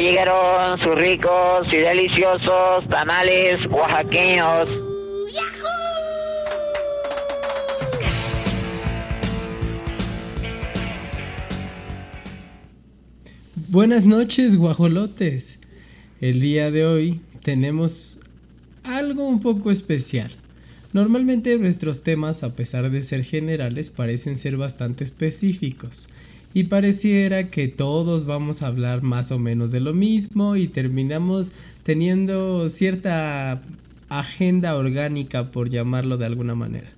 llegaron sus ricos y deliciosos tamales oaxaqueños. Buenas noches, guajolotes. El día de hoy tenemos algo un poco especial. Normalmente nuestros temas, a pesar de ser generales, parecen ser bastante específicos. Y pareciera que todos vamos a hablar más o menos de lo mismo y terminamos teniendo cierta agenda orgánica, por llamarlo de alguna manera.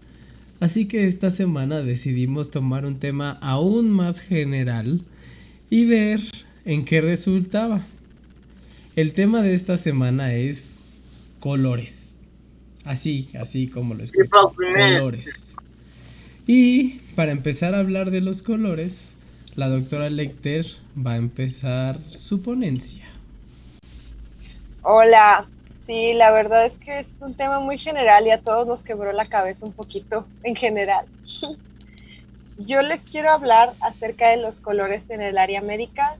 Así que esta semana decidimos tomar un tema aún más general y ver en qué resultaba. El tema de esta semana es colores. Así, así como lo escucho. Colores. Y para empezar a hablar de los colores, la doctora Lecter va a empezar su ponencia. Hola, sí, la verdad es que es un tema muy general y a todos nos quebró la cabeza un poquito en general. Yo les quiero hablar acerca de los colores en el área médica.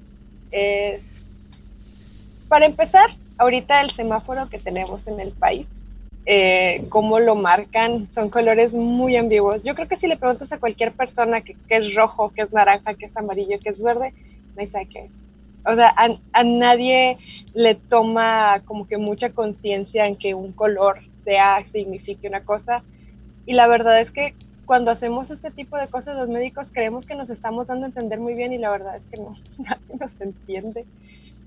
para empezar, ahorita el semáforo que tenemos en el país eh, cómo lo marcan, son colores muy ambiguos. Yo creo que si le preguntas a cualquier persona que, es rojo, que es naranja, que es amarillo, que es verde, no sabe qué O sea, a, nadie le toma como que mucha conciencia en que un color sea, signifique una cosa. Y la verdad es que cuando hacemos este tipo de cosas, los médicos creemos que nos estamos dando a entender muy bien y la verdad es que no, nadie nos entiende.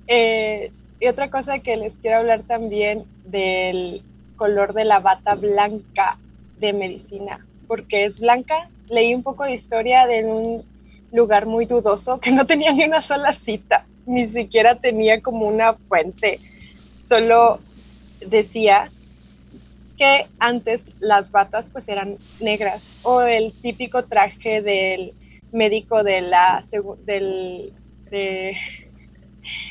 Eh, y otra cosa que les quiero hablar también del color de la bata blanca de medicina, porque es blanca. Leí un poco de historia de un lugar muy dudoso que no tenía ni una sola cita, ni siquiera tenía como una fuente, solo decía que antes las batas pues eran negras o el típico traje del médico de la del de,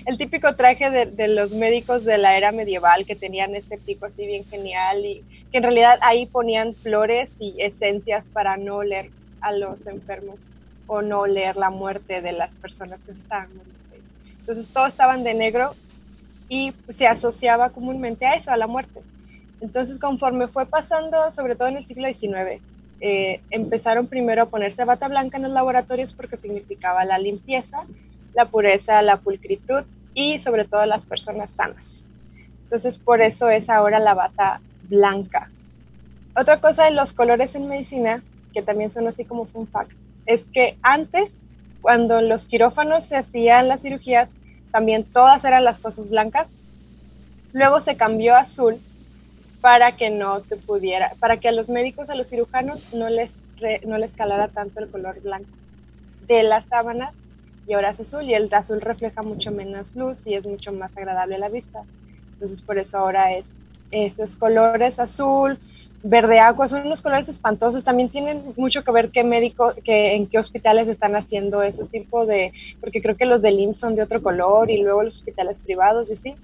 el típico traje de, los médicos de la era medieval que tenían este pico así bien genial y que en realidad ahí ponían flores y esencias para no oler a los enfermos o no oler la muerte de las personas que estaban. Entonces todos estaban de negro y se asociaba comúnmente a eso, a la muerte. Entonces conforme fue pasando, sobre todo en el siglo XIX, eh, empezaron primero a ponerse bata blanca en los laboratorios porque significaba la limpieza la pureza, la pulcritud y sobre todo las personas sanas. Entonces por eso es ahora la bata blanca. Otra cosa de los colores en medicina, que también son así como fun fact, es que antes, cuando los quirófanos se hacían las cirugías, también todas eran las cosas blancas. Luego se cambió a azul para que no te pudiera, para que a los médicos, a los cirujanos no les, no les calara tanto el color blanco de las sábanas y ahora es azul y el azul refleja mucho menos luz y es mucho más agradable a la vista. Entonces por eso ahora es esos colores azul, verde agua, son unos colores espantosos. También tienen mucho que ver qué médico, que, en qué hospitales están haciendo ese tipo de, porque creo que los del IMSS son de otro color y luego los hospitales privados y sí.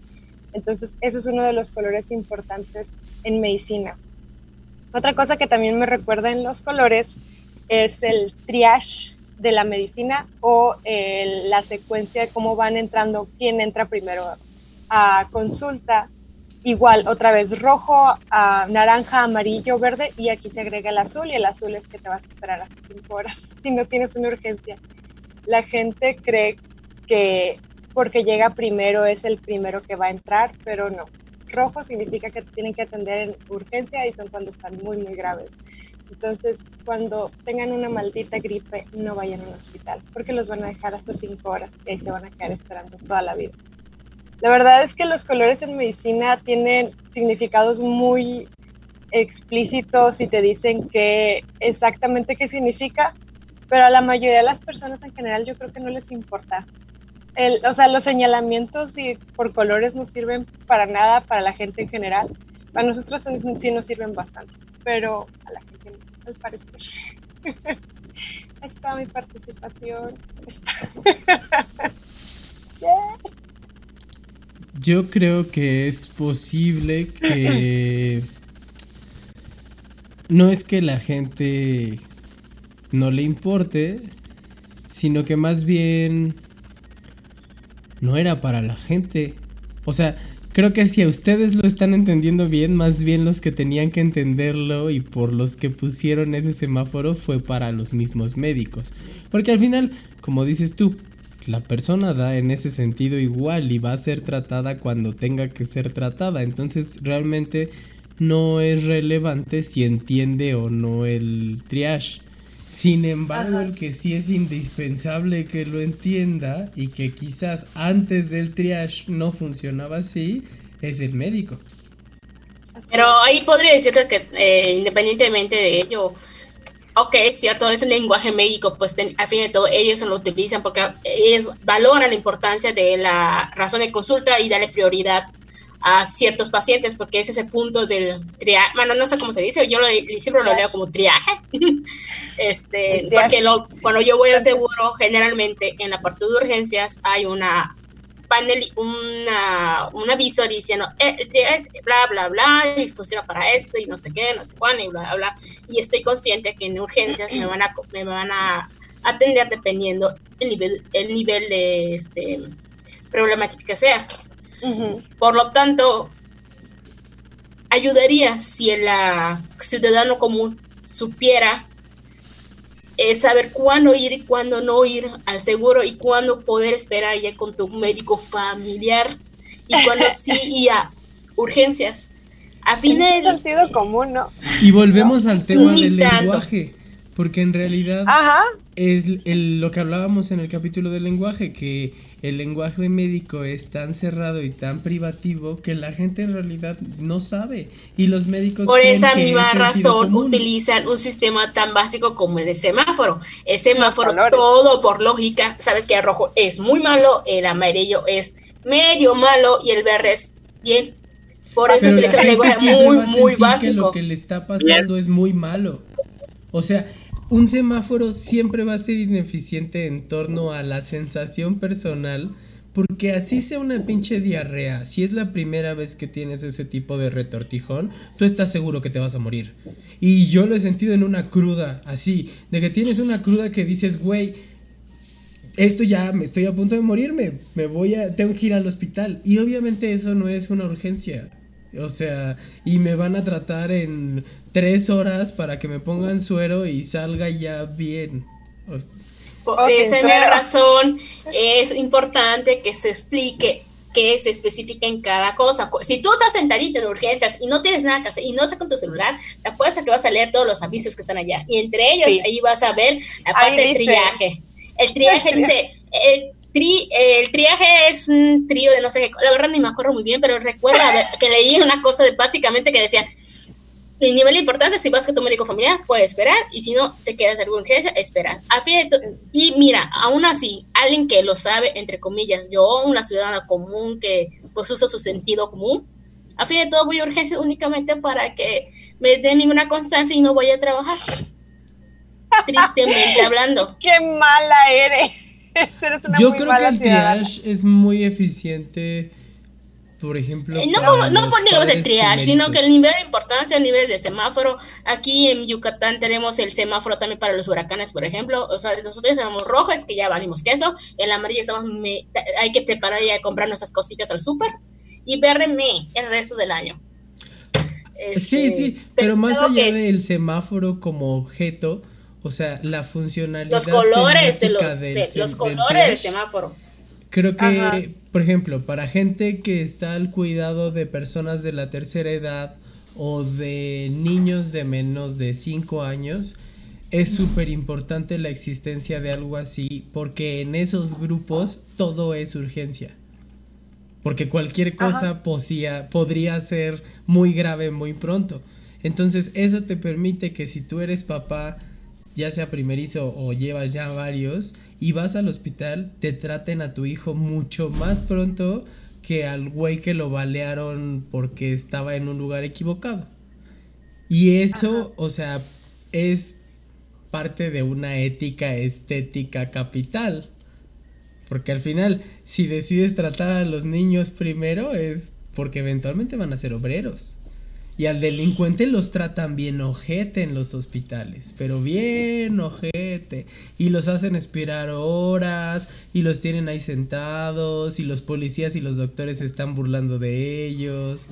Entonces eso es uno de los colores importantes en medicina. Otra cosa que también me recuerda en los colores es el triage de la medicina o eh, la secuencia de cómo van entrando, quién entra primero a consulta. Igual, otra vez rojo, naranja, amarillo, verde y aquí se agrega el azul y el azul es que te vas a esperar hasta cinco horas si no tienes una urgencia. La gente cree que porque llega primero es el primero que va a entrar, pero no. Rojo significa que tienen que atender en urgencia y son cuando están muy, muy graves. Entonces, cuando tengan una maldita gripe, no vayan a un hospital, porque los van a dejar hasta cinco horas y ahí se van a quedar esperando toda la vida. La verdad es que los colores en medicina tienen significados muy explícitos y te dicen que exactamente qué significa, pero a la mayoría de las personas en general yo creo que no les importa. El, o sea, los señalamientos y por colores no sirven para nada para la gente en general. Para nosotros sí nos sirven bastante, pero a la gente al parecer. Ahí está mi participación. Yo creo que es posible que no es que la gente no le importe, sino que más bien no era para la gente. O sea, creo que si a ustedes lo están entendiendo bien, más bien los que tenían que entenderlo y por los que pusieron ese semáforo fue para los mismos médicos. Porque al final, como dices tú, la persona da en ese sentido igual y va a ser tratada cuando tenga que ser tratada. Entonces realmente no es relevante si entiende o no el triage. Sin embargo, el que sí es indispensable que lo entienda y que quizás antes del triage no funcionaba así, es el médico. Pero ahí podría decirte que eh, independientemente de ello, ok, es cierto, es un lenguaje médico, pues al fin de todo ellos lo utilizan porque ellos valoran la importancia de la razón de consulta y darle prioridad a ciertos pacientes, porque es ese punto del triaje, bueno, no sé cómo se dice, yo lo, siempre lo leo como triaje, este, porque cuando yo voy al seguro, generalmente en la parte de urgencias hay una panel, una, un aviso diciendo, eh, triaje es bla, bla, bla, y funciona para esto, y no sé qué, no sé cuándo, y bla, bla, bla, y estoy consciente que en urgencias me van a, me van a atender dependiendo el nivel, el nivel de este, problemática que sea. Por lo tanto, ayudaría si el ciudadano común supiera eh, saber cuándo ir y cuándo no ir al seguro y cuándo poder esperar ya con tu médico familiar y cuándo sí y a urgencias. A fin de sentido común, ¿no? Y volvemos al tema del lenguaje, porque en realidad es lo que hablábamos en el capítulo del lenguaje, que el lenguaje médico es tan cerrado y tan privativo que la gente en realidad no sabe. Y los médicos... Por esa misma razón utilizan un sistema tan básico como el semáforo. El semáforo, todo por lógica, sabes que el rojo es muy malo, el amarillo es medio malo y el verde es bien. Por eso utilizan un lenguaje muy, muy básico. Que lo que le está pasando es muy malo. O sea, un semáforo siempre va a ser ineficiente en torno a la sensación personal, porque así sea una pinche diarrea, si es la primera vez que tienes ese tipo de retortijón, tú estás seguro que te vas a morir. Y yo lo he sentido en una cruda, así, de que tienes una cruda que dices, güey, esto ya me estoy a punto de morirme, me voy a, tengo que ir al hospital. Y obviamente eso no es una urgencia. O sea, y me van a tratar en tres horas para que me pongan suero y salga ya bien. Por esa razón es importante que se explique que se especifica en cada cosa. Si tú estás sentadito en urgencias y no tienes nada que hacer y no estás con tu celular, te apuestas que vas a leer todos los avisos que están allá. Y entre ellos, ahí vas a ver la parte del triaje. El triaje dice, el el triaje es un trío de no sé qué, la verdad ni me acuerdo muy bien, pero recuerdo que leí una cosa de, básicamente que decía, el nivel de importancia, si vas con tu médico familiar, puede esperar, y si no te quedas alguna urgencia, esperar. A fin y mira, aún así, alguien que lo sabe, entre comillas, yo, una ciudadana común que pues usa su sentido común, a fin de todo voy a urgencia únicamente para que me den ninguna constancia y no voy a trabajar. Tristemente hablando. ¡Qué mala eres! Yo creo que el triage es muy eficiente. Por ejemplo, eh, no, no ponemos el triage, sino que el nivel de importancia, el nivel de semáforo. Aquí en Yucatán tenemos el semáforo también para los huracanes, por ejemplo. O sea, nosotros llamamos rojo, es que ya valimos queso. El amarillo estamos, hay que preparar y comprar nuestras cositas al súper. Y verde me el resto del año. sí, sí, este, pero, más allá del semáforo como objeto, o sea, la funcionalidad. Los colores de los, los colores del, semáforo. Creo que, por ejemplo, para gente que está al cuidado de personas de la tercera edad o de niños de menos de 5 años, es súper importante la existencia de algo así porque en esos grupos todo es urgencia. Porque cualquier cosa podría ser muy grave muy pronto. Entonces eso te permite que si tú eres papá ya sea primerizo o llevas ya varios, y vas al hospital, te traten a tu hijo mucho más pronto que al güey que lo balearon porque estaba en un lugar equivocado. Y eso, o sea, es parte de una ética estética capital. Porque al final, si decides tratar a los niños primero, es porque eventualmente van a ser obreros. Y al delincuente los tratan bien ojete en los hospitales, pero bien ojete. Y los hacen esperar horas, y los tienen ahí sentados, y los policías y los doctores están burlando de ellos.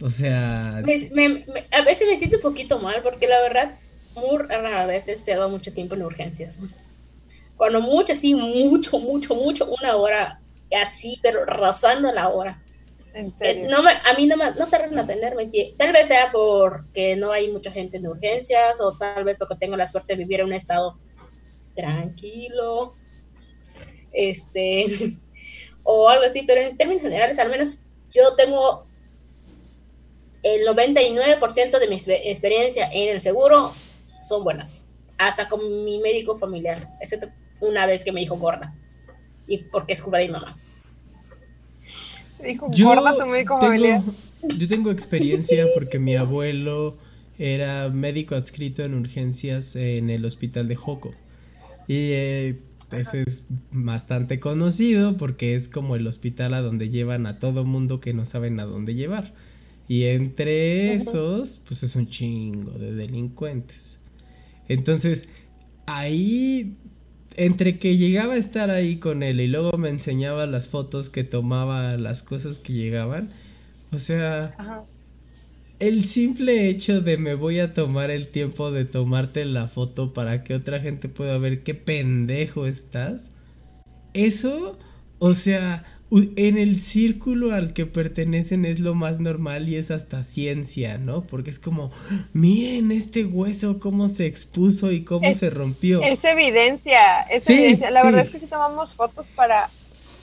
O sea... a veces me siento un poquito mal, porque la verdad, muy rara vez he esperado mucho tiempo en urgencias. Cuando mucho, así, mucho, mucho, mucho, una hora así, pero rozando la hora. Eh, no a mí no, me, no tardan en atenderme. Tal vez sea porque no hay mucha gente en urgencias o tal vez porque tengo la suerte de vivir en un estado tranquilo. Este, o algo así, pero en términos generales, al menos yo tengo el 99% de mi experiencia en el seguro son buenas, hasta con mi médico familiar, excepto una vez que me dijo gorda, y porque es culpa de mi mamá yo tengo, Yo tengo experiencia porque mi abuelo era médico adscrito en urgencias en el hospital de Joco. Y eh, ese es bastante conocido porque es como el hospital a donde llevan a todo mundo que no saben a dónde llevar. Y entre esos, pues es un chingo de delincuentes. Entonces, ahí entre que llegaba a estar ahí con él y luego me enseñaba las fotos que tomaba, las cosas que llegaban, o sea, el simple hecho de me voy a tomar el tiempo de tomarte la foto para que otra gente pueda ver qué pendejo estás, eso, o sea, en el círculo al que pertenecen es lo más normal y es hasta ciencia, ¿no? Porque es como, miren este hueso cómo se expuso y cómo se rompió. Es evidencia, es evidencia. La verdad es que si tomamos fotos para,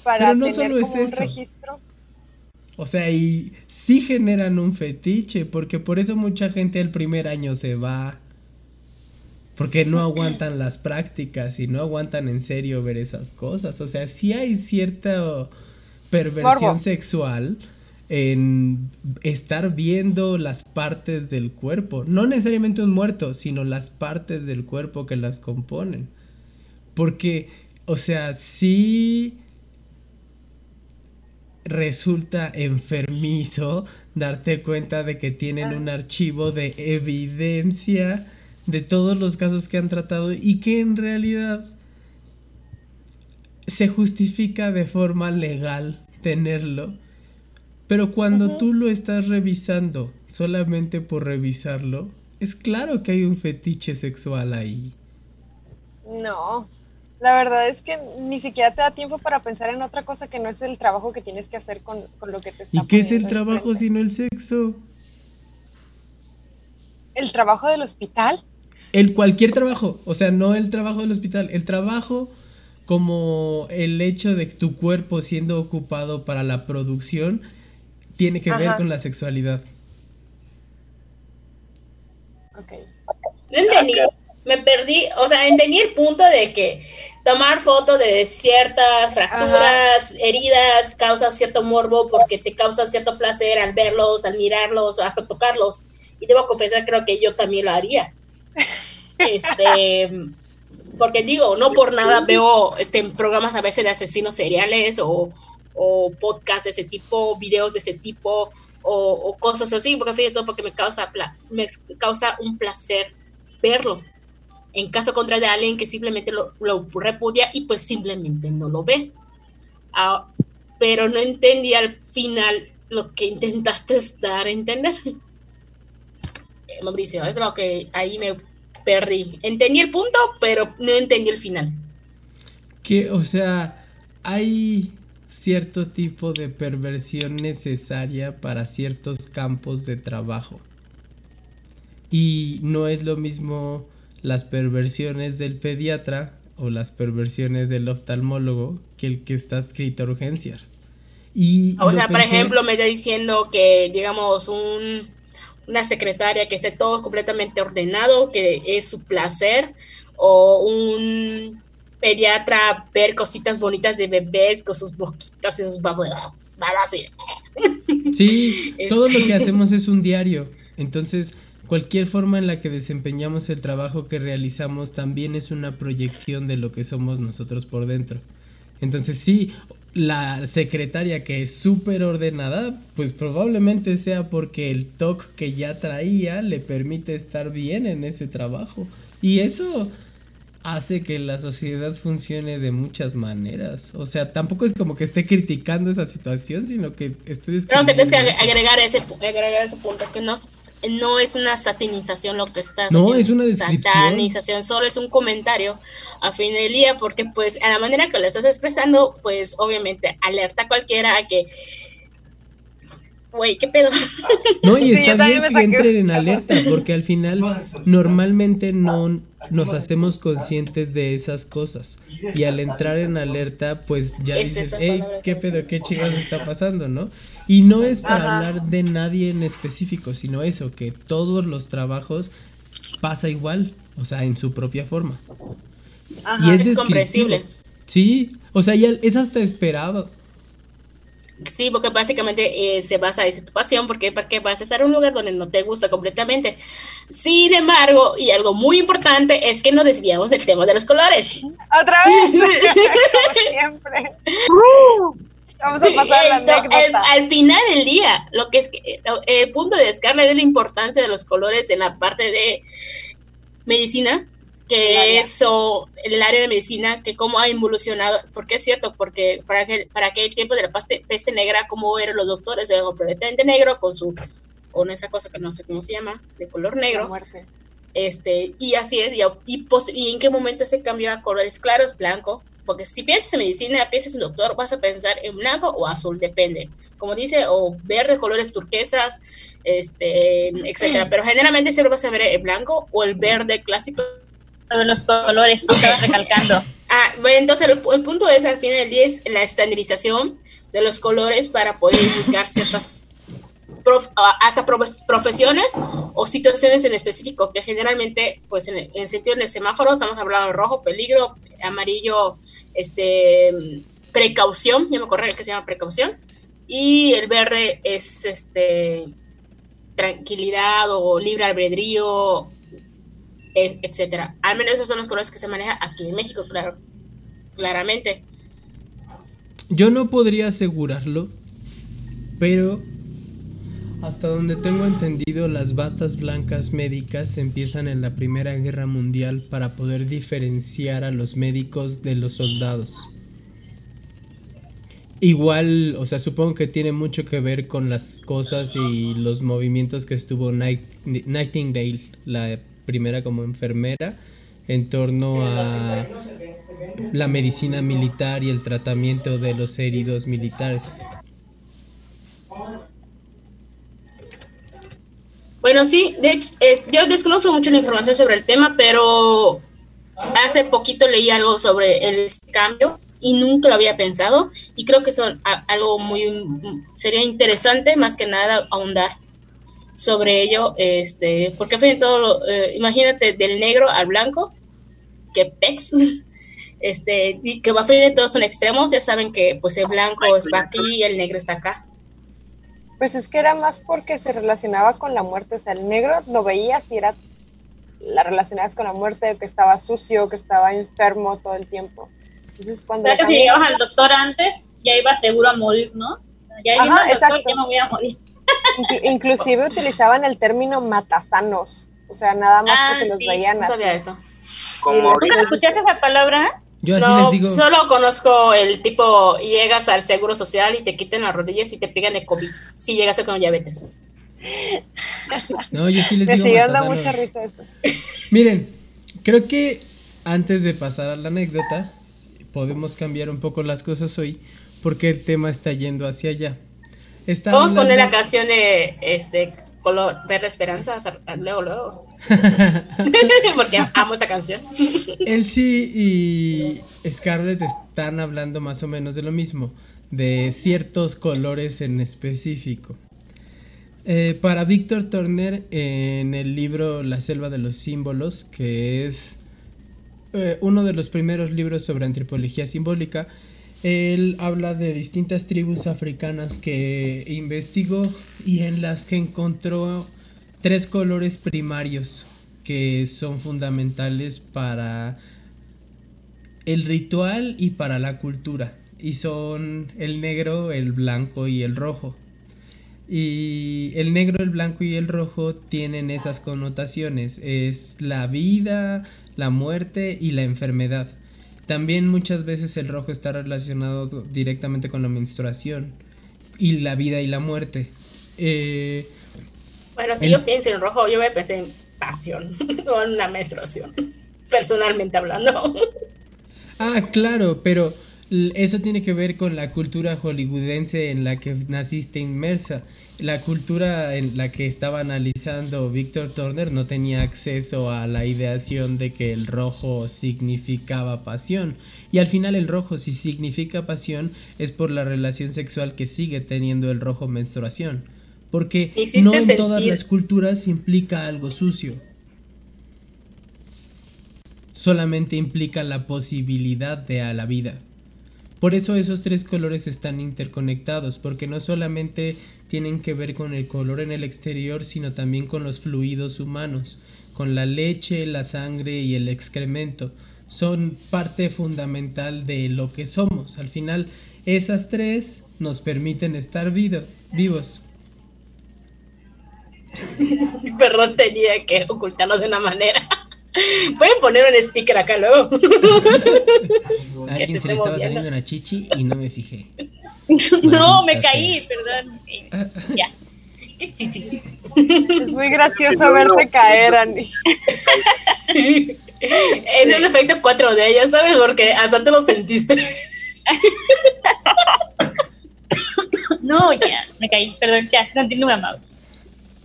para no tener solo es un registro. O sea, y sí generan un fetiche, porque por eso mucha gente el primer año se va. Porque no aguantan las prácticas y no aguantan en serio ver esas cosas. O sea, sí hay cierta perversión sexual en estar viendo las partes del cuerpo, no necesariamente un muerto, sino las partes del cuerpo que las componen. Porque, o sea, sí resulta enfermizo darte cuenta de que tienen un archivo de evidencia de todos los casos que han tratado y que en realidad se justifica de forma legal tenerlo, pero cuando tú lo estás revisando solamente por revisarlo, es claro que hay un fetiche sexual ahí. No, la verdad es que ni siquiera te da tiempo para pensar en otra cosa que no es el trabajo que tienes que hacer con, lo que te está ¿Y qué es el trabajo sino el sexo? ¿El trabajo del hospital? El cualquier trabajo, o sea, no el trabajo del hospital, el trabajo como el hecho de tu cuerpo siendo ocupado para la producción tiene que ver con la sexualidad. Ok. No entendí, me perdí, o sea, entendí el punto de que tomar fotos de ciertas fracturas, heridas, causa cierto morbo porque te causa cierto placer al verlos, al mirarlos, hasta tocarlos. Y debo confesar, creo que yo también lo haría. Este porque digo, no por nada veo este, programas a veces de asesinos seriales o, o podcasts de ese tipo, videos de ese tipo o, cosas así, porque fin de todo porque me causa, me causa un placer verlo. En caso contrario de alguien que simplemente lo, repudia y pues simplemente no lo ve. Ah, pero no entendí al final lo que intentaste dar a entender. Eh, Mauricio, es lo que ahí me perdí. Entendí el punto, pero no entendí el final. Que, o sea, hay cierto tipo de perversión necesaria para ciertos campos de trabajo. Y no es lo mismo las perversiones del pediatra o las perversiones del oftalmólogo que el que está escrito a urgencias. Y o sea, por ejemplo, me está diciendo que, digamos, un una secretaria que esté todo completamente ordenado, que es su placer, o un pediatra ver cositas bonitas de bebés con sus boquitas y sus babas. Sí, todo lo que hacemos es un diario. Entonces, cualquier forma en la que desempeñamos el trabajo que realizamos también es una proyección de lo que somos nosotros por dentro. Entonces, sí, la secretaria que es súper ordenada, pues probablemente sea porque el TOC que ya traía le permite estar bien en ese trabajo. Y eso hace que la sociedad funcione de muchas maneras. O sea, tampoco es como que esté criticando esa situación, sino que estoy. Creo que tienes que agregar ese, agregar ese punto, que no, no es una satanización lo que estás No, es una descripción. Satanización, solo es un comentario a fin del día, porque pues a la manera que lo estás expresando, pues obviamente alerta a cualquiera a que güey, ¿qué pedo? No, y está bien que entren en alerta, porque al final normalmente no nos hacemos conscientes de esas cosas. Y al entrar en alerta, pues ya dices, hey, ¿qué pedo? ¿Qué chingados está pasando, no? Y no es para hablar de nadie en específico, sino eso, que todos los trabajos pasa igual, o sea, en su propia forma. y es, es comprensible. Sí, o sea, ya es hasta esperado. Sí, porque básicamente eh, se basa en tu pasión, porque, porque vas a estar en un lugar donde no te gusta completamente. Sin embargo, y algo muy importante es que no desviamos del tema de los colores. Otra vez, como siempre. Vamos a pasar la anécdota. al final del día, lo que es que, el punto de Scarlett es la importancia de los colores en la parte de medicina, que eso, el área de medicina, que cómo ha evolucionado, porque es cierto, porque para, que, para aquel tiempo de la peste, negra, cómo eran los doctores, era completamente negro, con su, con esa cosa que no sé cómo se llama, de color negro. Este, y así es, y, y, en qué momento se cambió a colores claros, blanco, porque si piensas en medicina, piensas en doctor, vas a pensar en blanco o azul, depende, como dice, o verde, colores turquesas, este, etcétera, pero generalmente siempre vas a ver el blanco o el verde clásico. Los colores que estabas recalcando. Ah, bueno, entonces el, punto es al final del día es la estandarización de los colores para poder indicar ciertas hasta profesiones o situaciones en específico que generalmente pues en el, sentido del semáforo estamos hablando de rojo peligro amarillo este precaución ya me acuerdo que se llama precaución y el verde es este tranquilidad o libre albedrío etcétera. Al menos esos son los colores que se manejan aquí en México, claro, claramente. Yo no podría asegurarlo, pero hasta donde tengo entendido, las batas blancas médicas empiezan en la Primera Guerra Mundial para poder diferenciar a los médicos de los soldados. Igual, o sea, supongo que tiene mucho que ver con las cosas y los movimientos que estuvo Nightingale, la primera como enfermera en torno a la medicina militar y el tratamiento de los heridos militares. Bueno, sí, de, yo desconozco mucho la información sobre el tema, pero hace poquito leí algo sobre el cambio y nunca lo había pensado y creo que son algo muy sería interesante más que nada ahondar sobre ello, este, porque al fin todo, eh, imagínate del negro al blanco, que pex, este, y que va a fin de todos son extremos, ya saben que pues el blanco está aquí y el negro está acá. Pues es que era más porque se relacionaba con la muerte, o sea, el negro lo veías y era la relacionabas con la muerte, que estaba sucio, que estaba enfermo todo el tiempo. Entonces cuando... que si llegabas al doctor antes, ya iba seguro a morir, ¿no? Ya iba al doctor, ya me voy a morir inclusive utilizaban el término matasanos, o sea, nada más porque ah, los veían. No sabía eso. ¿Nunca escuchaste esa palabra? Yo así les digo. Solo conozco el tipo, llegas al seguro social y te quiten las rodillas y te pegan de COVID. Si llegas con diabetes. No, yo sí les digo. mucha risa eso. Miren, creo que antes de pasar a la anécdota, podemos cambiar un poco las cosas hoy, porque el tema está yendo hacia allá. Vamos a poner la canción de este color verde esperanza luego luego porque amo esa canción. Elsie y Scarlett están hablando más o menos de lo mismo de ciertos colores en específico. Eh, para Víctor Turner en el libro La selva de los símbolos que es eh, uno de los primeros libros sobre antropología simbólica él habla de distintas tribus africanas que investigó y en las que encontró tres colores primarios que son fundamentales para el ritual y para la cultura. y son el negro, el blanco y el rojo. Y el negro, el blanco y el rojo tienen esas connotaciones. Es la vida, la muerte y la enfermedad. También muchas veces el rojo está relacionado directamente con la menstruación y la vida y la muerte. Eh, bueno, si yo pienso en rojo, yo a pensar en pasión o en una menstruación, personalmente hablando. ah, claro, pero eso tiene que ver con la cultura hollywoodense en la que naciste inmersa. La cultura en la que estaba analizando Víctor Turner no tenía acceso a la ideación de que el rojo significaba pasión. Y al final el rojo si significa pasión es por la relación sexual que sigue teniendo el rojo menstruación. Porque no en todas las culturas implica algo sucio. Solamente implica la posibilidad de a la vida. Por eso esos tres colores están interconectados, porque no solamente tienen que ver con el color en el exterior, sino también con los fluidos humanos, con la leche, la sangre y el excremento. Son parte fundamental de lo que somos. Al final, esas tres nos permiten estar vivos. Perdón, tenía que ocultarlo de una manera. Pueden poner un sticker acá luego. alguien se, le estaba saliendo una chichi y no me fijé. no, me caí, perdón. ya. ¿Qué chichi? Es muy gracioso verte caer, Andy. Es un efecto 4D, ya sabes, porque hasta te lo sentiste. no, ya, me caí, perdón, ya, continúa, amado.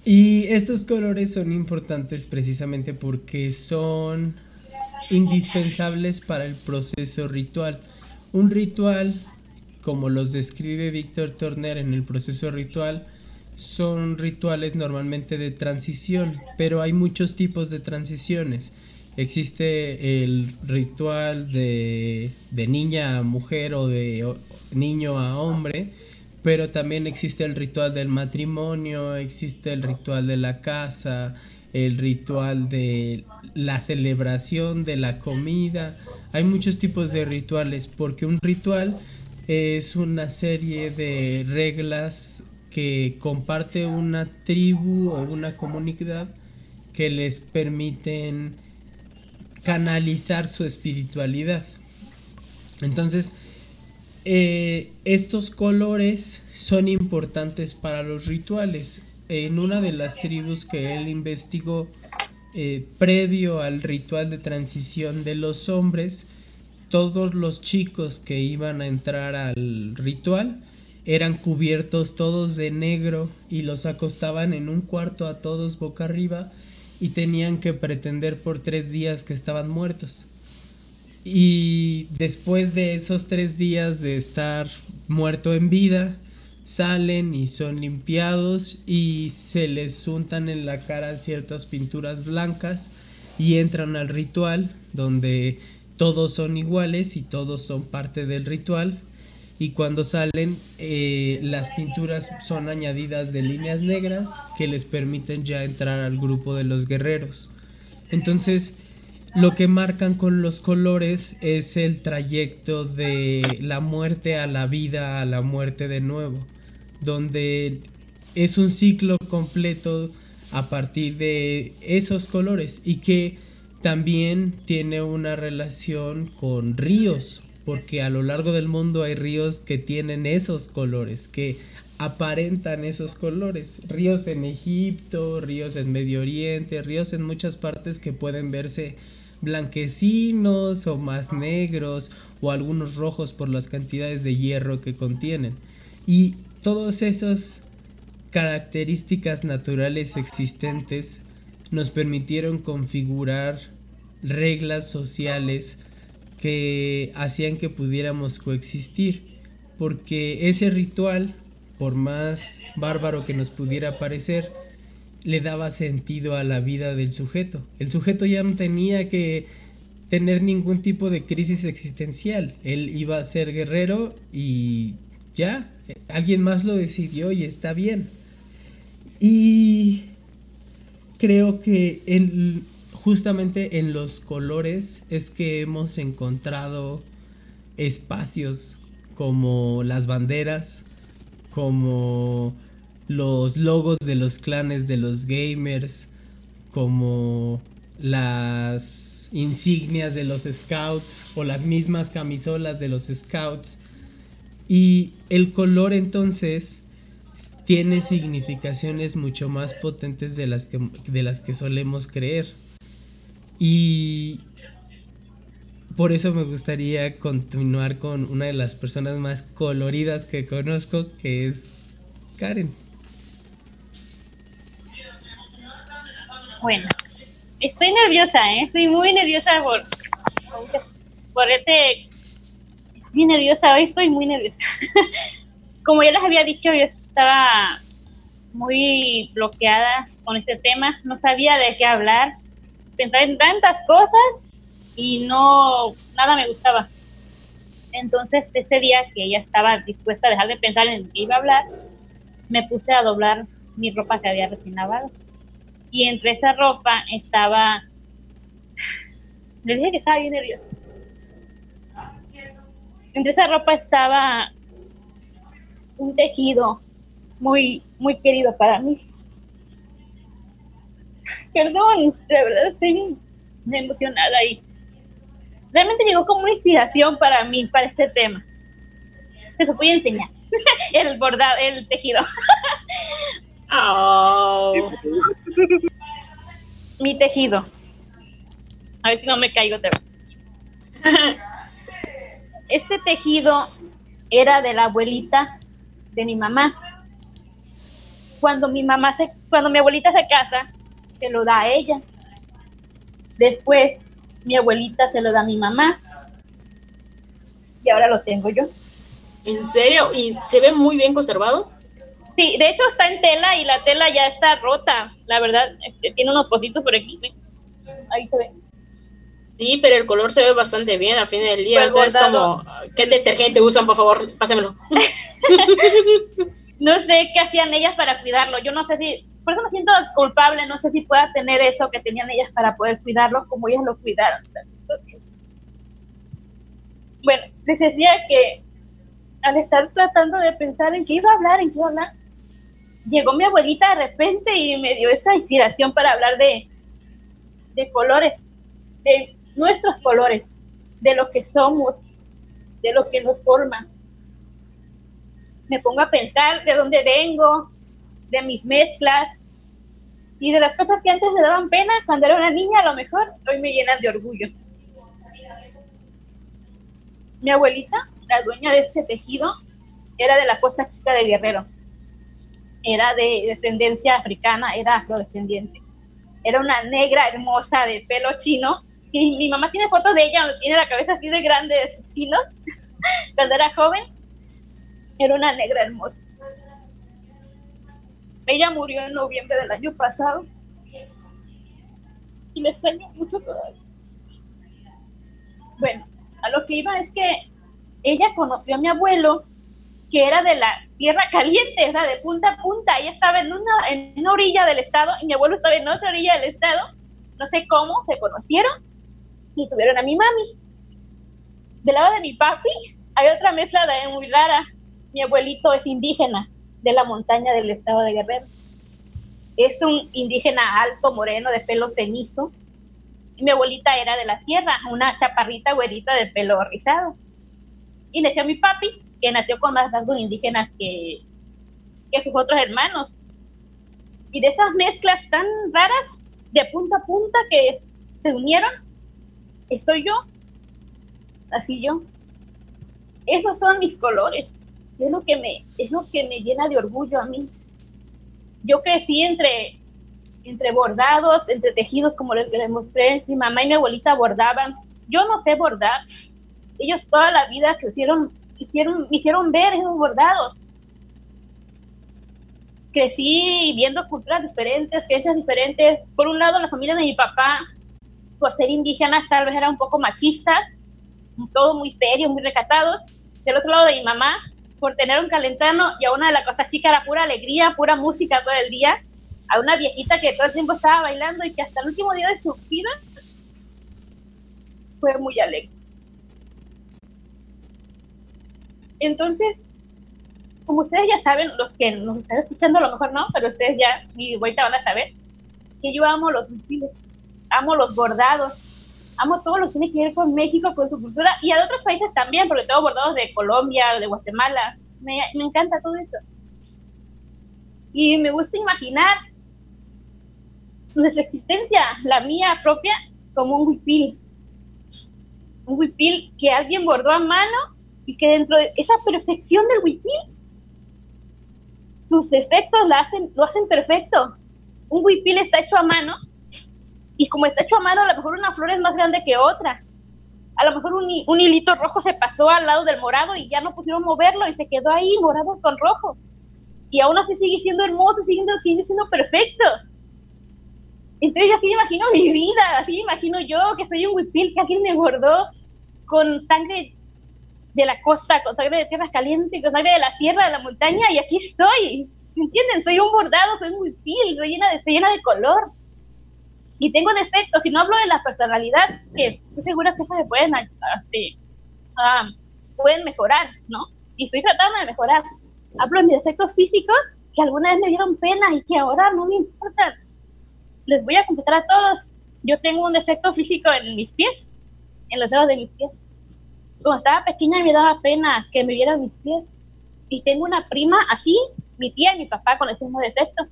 Y estos colores son importantes precisamente porque son indispensables para el proceso ritual. Un ritual, como los describe Víctor Turner en el proceso ritual, son rituales normalmente de transición, pero hay muchos tipos de transiciones. Existe el ritual de, de niña a mujer o de niño a hombre, pero también existe el ritual del matrimonio, existe el ritual de la casa, el ritual de la celebración de la comida. Hay muchos tipos de rituales porque un ritual es una serie de reglas que comparte una tribu o una comunidad que les permiten canalizar su espiritualidad. Entonces, eh, estos colores son importantes para los rituales. En una de las tribus que él investigó eh, previo al ritual de transición de los hombres, todos los chicos que iban a entrar al ritual eran cubiertos todos de negro y los acostaban en un cuarto a todos boca arriba y tenían que pretender por tres días que estaban muertos. Y después de esos tres días de estar muerto en vida, salen y son limpiados y se les untan en la cara ciertas pinturas blancas y entran al ritual donde todos son iguales y todos son parte del ritual y cuando salen eh, las pinturas son añadidas de líneas negras que les permiten ya entrar al grupo de los guerreros. Entonces lo que marcan con los colores es el trayecto de la muerte a la vida, a la muerte de nuevo, donde es un ciclo completo a partir de esos colores y que también tiene una relación con ríos, porque a lo largo del mundo hay ríos que tienen esos colores, que aparentan esos colores. Ríos en Egipto, ríos en Medio Oriente, ríos en muchas partes que pueden verse blanquecinos o más negros o algunos rojos por las cantidades de hierro que contienen. Y todas esas características naturales existentes nos permitieron configurar reglas sociales que hacían que pudiéramos coexistir, porque ese ritual, por más bárbaro que nos pudiera parecer, le daba sentido a la vida del sujeto. El sujeto ya no tenía que tener ningún tipo de crisis existencial. Él iba a ser guerrero y ya, alguien más lo decidió y está bien. Y creo que en, justamente en los colores es que hemos encontrado espacios como las banderas, como los logos de los clanes de los gamers, como las insignias de los scouts o las mismas camisolas de los scouts. Y el color entonces tiene significaciones mucho más potentes de las que, de las que solemos creer. Y por eso me gustaría continuar con una de las personas más coloridas que conozco, que es Karen. Bueno, estoy nerviosa, ¿eh? Estoy muy nerviosa por, por este... Estoy nerviosa, hoy estoy muy nerviosa. Como ya les había dicho, yo estaba muy bloqueada con este tema, no sabía de qué hablar, pensaba en tantas cosas y no, nada me gustaba. Entonces, ese día que ella estaba dispuesta a dejar de pensar en qué iba a hablar, me puse a doblar mi ropa que había recién lavado. Y entre esa ropa estaba. Le dije que estaba bien nerviosa. Entre esa ropa estaba un tejido muy, muy querido para mí. Perdón, de verdad estoy emocionada y realmente llegó como una inspiración para mí, para este tema. Se lo voy a enseñar. el bordado, el tejido. oh. Mi tejido. A ver si no me caigo otra vez. Este tejido era de la abuelita de mi mamá. Cuando mi mamá se, cuando mi abuelita se casa, se lo da a ella. Después mi abuelita se lo da a mi mamá y ahora lo tengo yo. ¿En serio? ¿Y se ve muy bien conservado? Sí, de hecho está en tela y la tela ya está rota, la verdad, este, tiene unos pocitos por aquí, ahí se ve. Sí, pero el color se ve bastante bien al fin del día. Pues es como, ¿qué detergente usan, por favor? Pásemelo. no sé qué hacían ellas para cuidarlo. Yo no sé si por eso me siento culpable, no sé si pueda tener eso que tenían ellas para poder cuidarlo como ellas lo cuidaron. Bueno, les decía que al estar tratando de pensar en qué iba a hablar, en qué iba a hablar, llegó mi abuelita de repente y me dio esa inspiración para hablar de, de colores, de nuestros colores, de lo que somos, de lo que nos forma. Me pongo a pensar de dónde vengo, de mis mezclas y de las cosas que antes me daban pena cuando era una niña, a lo mejor hoy me llenan de orgullo. Mi abuelita, la dueña de este tejido, era de la costa chica de Guerrero. Era de descendencia africana, era afrodescendiente. Era una negra hermosa de pelo chino. Y mi mamá tiene fotos de ella tiene la cabeza así de grande de sus chinos. Cuando era joven, era una negra hermosa. Ella murió en noviembre del año pasado y le extraño mucho todavía. Bueno, a lo que iba es que ella conoció a mi abuelo, que era de la tierra caliente, o sea, de punta a punta. Ella estaba en una, en una orilla del estado y mi abuelo estaba en otra orilla del estado. No sé cómo se conocieron y tuvieron a mi mami. Del lado de mi papi hay otra mezcla de muy rara. Mi abuelito es indígena de la montaña del estado de Guerrero. Es un indígena alto, moreno, de pelo cenizo. Y mi abuelita era de la tierra, una chaparrita güerita de pelo rizado. Y nació mi papi, que nació con más rasgos indígenas que, que sus otros hermanos. Y de esas mezclas tan raras, de punta a punta, que se unieron, estoy yo. Así yo. Esos son mis colores es lo que me, es lo que me llena de orgullo a mí. Yo crecí entre, entre bordados, entre tejidos, como les, les mostré, mi mamá y mi abuelita bordaban. Yo no sé bordar. Ellos toda la vida crecieron, hicieron, me hicieron ver esos bordados. Crecí viendo culturas diferentes, creencias diferentes. Por un lado, la familia de mi papá, por ser indígenas, tal vez era un poco machistas, todo muy serio, muy recatados. Del otro lado de mi mamá, por tener un calentano y a una de las cosas chicas era pura alegría, pura música todo el día, a una viejita que todo el tiempo estaba bailando y que hasta el último día de su vida fue muy alegre. Entonces, como ustedes ya saben, los que nos están escuchando a lo mejor no, pero ustedes ya y ahorita van a saber que yo amo los desfiles, amo los bordados, amo todo lo que tiene que ver con México, con su cultura y a otros países también, porque tengo bordados de Colombia, de Guatemala, me, me encanta todo eso. Y me gusta imaginar nuestra existencia, la mía propia, como un huipil. Un huipil que alguien bordó a mano y que dentro de esa perfección del huipil, sus efectos lo hacen, lo hacen perfecto. Un huipil está hecho a mano y como está hecho a mano, a lo mejor una flor es más grande que otra. A lo mejor un, un hilito rojo se pasó al lado del morado y ya no pudieron moverlo y se quedó ahí morado con rojo. Y aún así sigue siendo hermoso, sigue, sigue siendo perfecto. Entonces así imagino mi vida, así imagino yo que soy un huipil que alguien me bordó con sangre de la costa, con sangre de tierra caliente, con sangre de la tierra, de la montaña, y aquí estoy. ¿Me entienden? Soy un bordado, soy un huipil, estoy llena de, estoy llena de color. Y tengo defectos, si no hablo de la personalidad, que estoy segura que se pueden, um, pueden mejorar, ¿no? Y estoy tratando de mejorar. Hablo de mis defectos físicos que alguna vez me dieron pena y que ahora no me importan les voy a confesar a todos, yo tengo un defecto físico en mis pies, en los dedos de mis pies. Cuando estaba pequeña me daba pena que me vieran mis pies. Y tengo una prima así, mi tía y mi papá con el mismo defecto.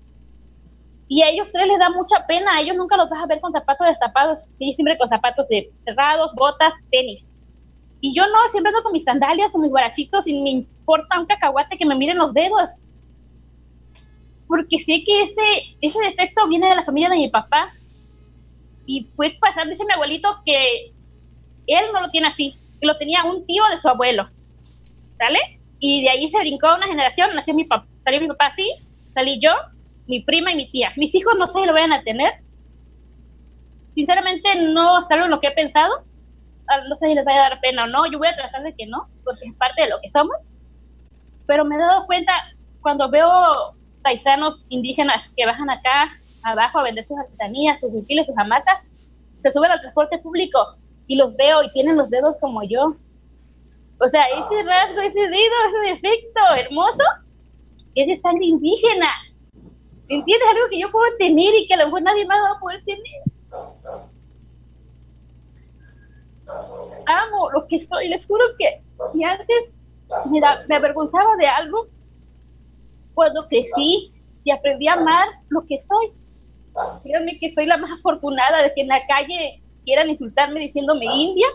Y a ellos tres les da mucha pena, a ellos nunca los vas a ver con zapatos destapados, y siempre con zapatos cerrados, botas, tenis. Y yo no, siempre ando con mis sandalias, con mis guarachitos, y me importa un cacahuate que me miren los dedos porque sé que ese, ese defecto viene de la familia de mi papá. Y fue pasar, dice mi abuelito, que él no lo tiene así, que lo tenía un tío de su abuelo. ¿Sale? Y de ahí se brincó una generación, nació mi papá, salió mi papá así, salí yo, mi prima y mi tía. Mis hijos no sé si lo vayan a tener. Sinceramente no en lo que he pensado. Ah, no sé si les vaya a dar pena o no. Yo voy a tratar de que no, porque es parte de lo que somos. Pero me he dado cuenta cuando veo paisanos indígenas que bajan acá abajo a vender sus artesanías, sus útiles, sus hamacas, se suben al transporte público y los veo y tienen los dedos como yo. O sea, ese rasgo, ese dedo, ese defecto hermoso, es de sangre indígena. ¿Entiendes? Algo que yo puedo tener y que a lo mejor nadie más va a poder tener. Amo lo que soy. Les juro que si antes me avergonzaba de algo, cuando crecí y aprendí a amar lo que soy. Díganme que soy la más afortunada de que en la calle quieran insultarme diciéndome india.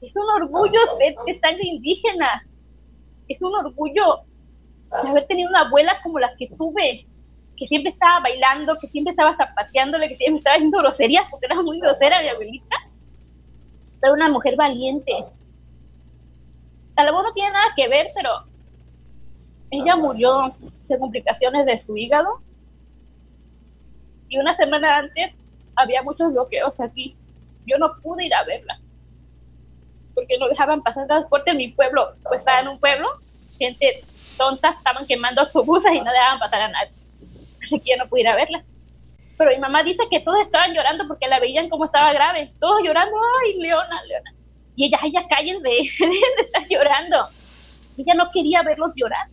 Es un orgullo ser de indígena. Es un orgullo haber tenido una abuela como la que tuve, que siempre estaba bailando, que siempre estaba zapateándole, que siempre estaba haciendo groserías, porque era muy grosera mi abuelita. Pero una mujer valiente. A lo mejor no tiene nada que ver, pero ella murió de complicaciones de su hígado y una semana antes había muchos bloqueos aquí. Yo no pude ir a verla porque no dejaban pasar transporte en mi pueblo. Pues estaba en un pueblo, gente tonta, estaban quemando autobuses y no dejaban pasar a nadie. Así que yo no pude ir a verla. Pero mi mamá dice que todos estaban llorando porque la veían como estaba grave. Todos llorando, ay, Leona, Leona. Y ella, ella, cállense, de estar llorando. Ella no quería verlos llorar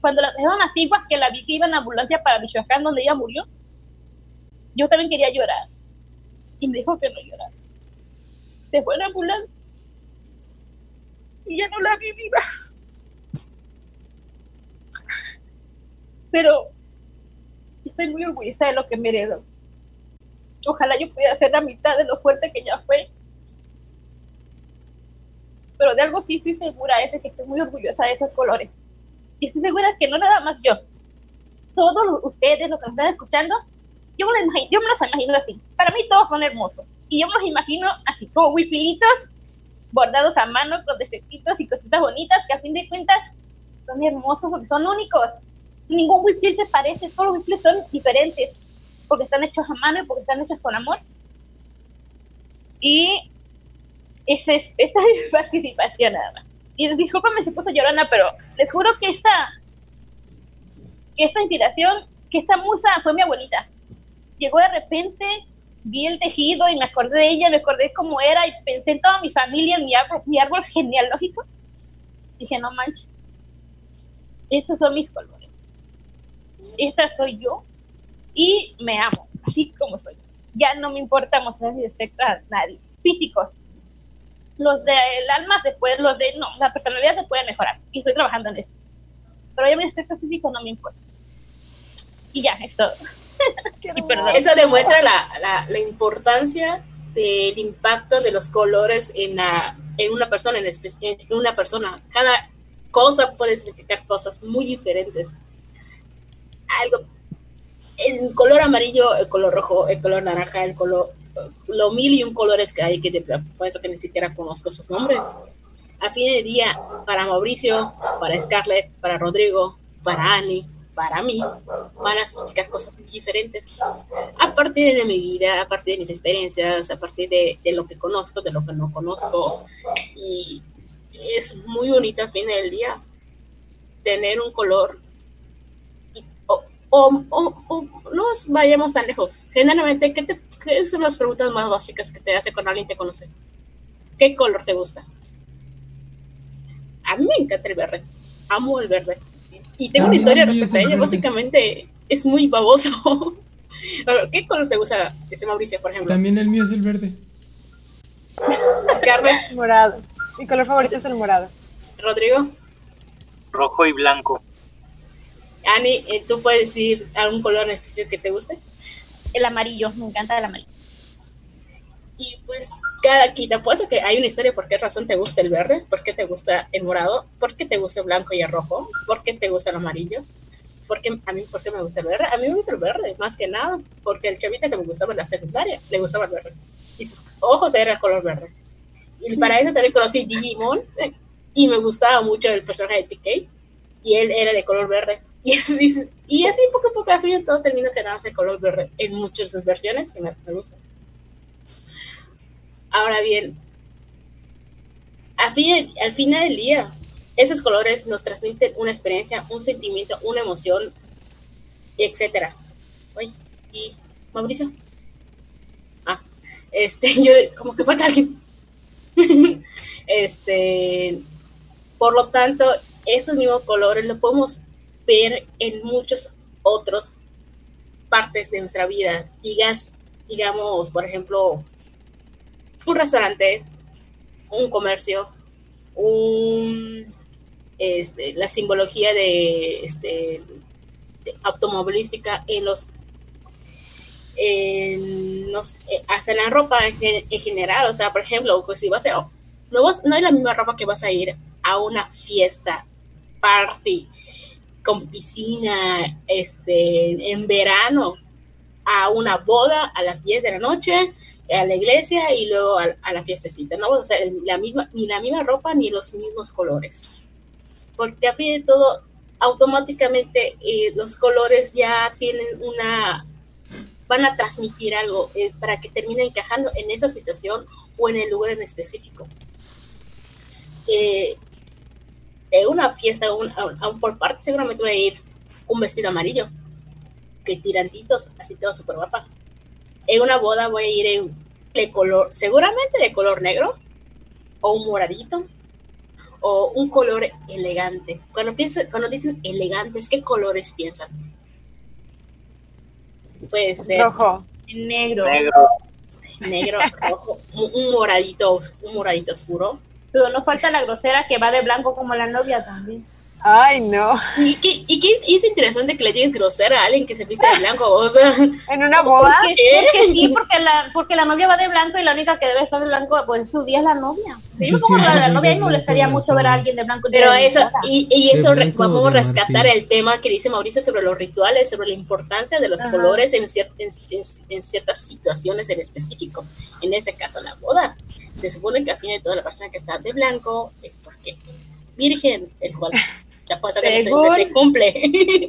cuando la las iguas que la vi que iba en ambulancia para Michoacán, donde ella murió, yo también quería llorar. Y me dijo que no llorara. Se fue en ambulancia. Y ya no la vi viva. Pero estoy muy orgullosa de lo que me heredó. Ojalá yo pudiera ser la mitad de lo fuerte que ella fue. Pero de algo sí estoy segura, es de que estoy muy orgullosa de esos colores y estoy segura que no nada más yo, todos ustedes, los que me están escuchando, yo me, los imagino, yo me los imagino así. Para mí todos son hermosos. Y yo me los imagino así como wifilitos, bordados a mano con defectitos y cositas bonitas que a fin de cuentas son hermosos porque son únicos. Ningún wifil se parece, todos los wifils son diferentes porque están hechos a mano y porque están hechos con amor. Y esa es, esta es mi participación nada más y discúlpame si puse llorona, pero les juro que esta, esta inspiración, que esta musa fue mi abuelita. Llegó de repente, vi el tejido y me acordé de ella, me acordé cómo era y pensé en toda mi familia, en mi árbol, mi árbol genealógico. Dije, no manches, esos son mis colores. Esta soy yo y me amo, así como soy. Ya no me importa mostrar mis defectos a nadie. Físicos. Los del alma después, los de, no, la personalidad se puede mejorar y estoy trabajando en eso. Pero ya mis defectos físicos no me importan. Y ya, es todo. y perdón. Eso demuestra la, la, la importancia del impacto de los colores en, la, en una persona, en, en una persona. Cada cosa puede significar cosas muy diferentes. Algo, el color amarillo, el color rojo, el color naranja, el color, lo mil y un colores que hay, que de, por eso que ni siquiera conozco sus nombres. A fin de día, para Mauricio, para Scarlett, para Rodrigo, para Annie, para mí, van a significar cosas muy diferentes. A partir de mi vida, a partir de mis experiencias, a partir de, lo que conozco, de lo que no conozco. Y es muy bonito al fin del día tener un color. Y, o, o, o, no vayamos tan lejos. Generalmente, ¿qué, te, ¿qué son las preguntas más básicas que te hace cuando alguien te conoce? ¿Qué color te gusta? A mí me encanta el verde. Amo el verde. Y tengo una historia respecto a ella. Básicamente es muy baboso. ¿Qué color te gusta, ese Mauricio, por ejemplo? También el mío es el verde. Scarlett. Morado. Mi color favorito es el morado. Rodrigo. Rojo y blanco. Ani, ¿tú puedes decir algún color en específico que te guste? El amarillo, me encanta el amarillo. Y pues cada quita, pues que hay una historia por qué razón te gusta el verde, por qué te gusta el morado, por qué te gusta el blanco y el rojo, por qué te gusta el amarillo, por qué, a mí por qué me gusta el verde, a mí me gusta el verde, más que nada, porque el chavita que me gustaba en la secundaria le gustaba el verde, y sus ojos eran el color verde. Y para eso también conocí Digimon, y me gustaba mucho el personaje de TK, y él era de color verde. Y así, y así poco a poco al fin todo termino quedándose de color verde en muchas de sus versiones, y me, me gusta. Ahora bien, al, fin, al final del día, esos colores nos transmiten una experiencia, un sentimiento, una emoción, etcétera. Oye, ¿y Mauricio? Ah, este, yo, como que falta alguien. este, por lo tanto, esos mismos colores los podemos ver en muchas otras partes de nuestra vida. Digas, digamos, por ejemplo, un restaurante, un comercio, un, este, la simbología de, este, de automovilística en los, en, no en la ropa en, en, general, o sea, por ejemplo, pues si vas a, no, vas, no es la misma ropa que vas a ir a una fiesta, party, con piscina, este, en verano, a una boda a las 10 de la noche, a la iglesia y luego a, la fiestecita, ¿no? O sea, la misma, ni la misma ropa ni los mismos colores. Porque a fin de todo, automáticamente eh, los colores ya tienen una, van a transmitir algo es para que termine encajando en esa situación o en el lugar en específico. Eh, en una fiesta, aún por parte, seguramente voy a ir un vestido amarillo, que tirantitos, así todo súper guapa en una boda voy a ir en, de color, seguramente de color negro, o un moradito, o un color elegante. Cuando, piensa, cuando dicen elegantes, ¿qué colores piensan? Puede ser. Rojo. Negro. Negro. Negro, rojo, un, un moradito, un moradito oscuro. Pero no falta la grosera que va de blanco como la novia también. Ay, no. Y que, y que es, y es, interesante que le digas grosera a alguien que se viste de blanco, o sea. ¿En una boda? Porque, porque sí, porque la, porque la novia va de blanco y la única que debe estar de blanco, pues su día es la novia. Si yo como la, la novia, me molestaría mucho ver a alguien de blanco. Pero eso, y, y eso, vamos a rescatar el tema que dice Mauricio sobre los rituales, sobre la importancia de los Ajá. colores en, cier, en, en, en ciertas situaciones en específico. En ese caso, la boda se supone que al fin de todo la persona que está de blanco es porque es virgen, el cual ya puede saber que se, se, cumple.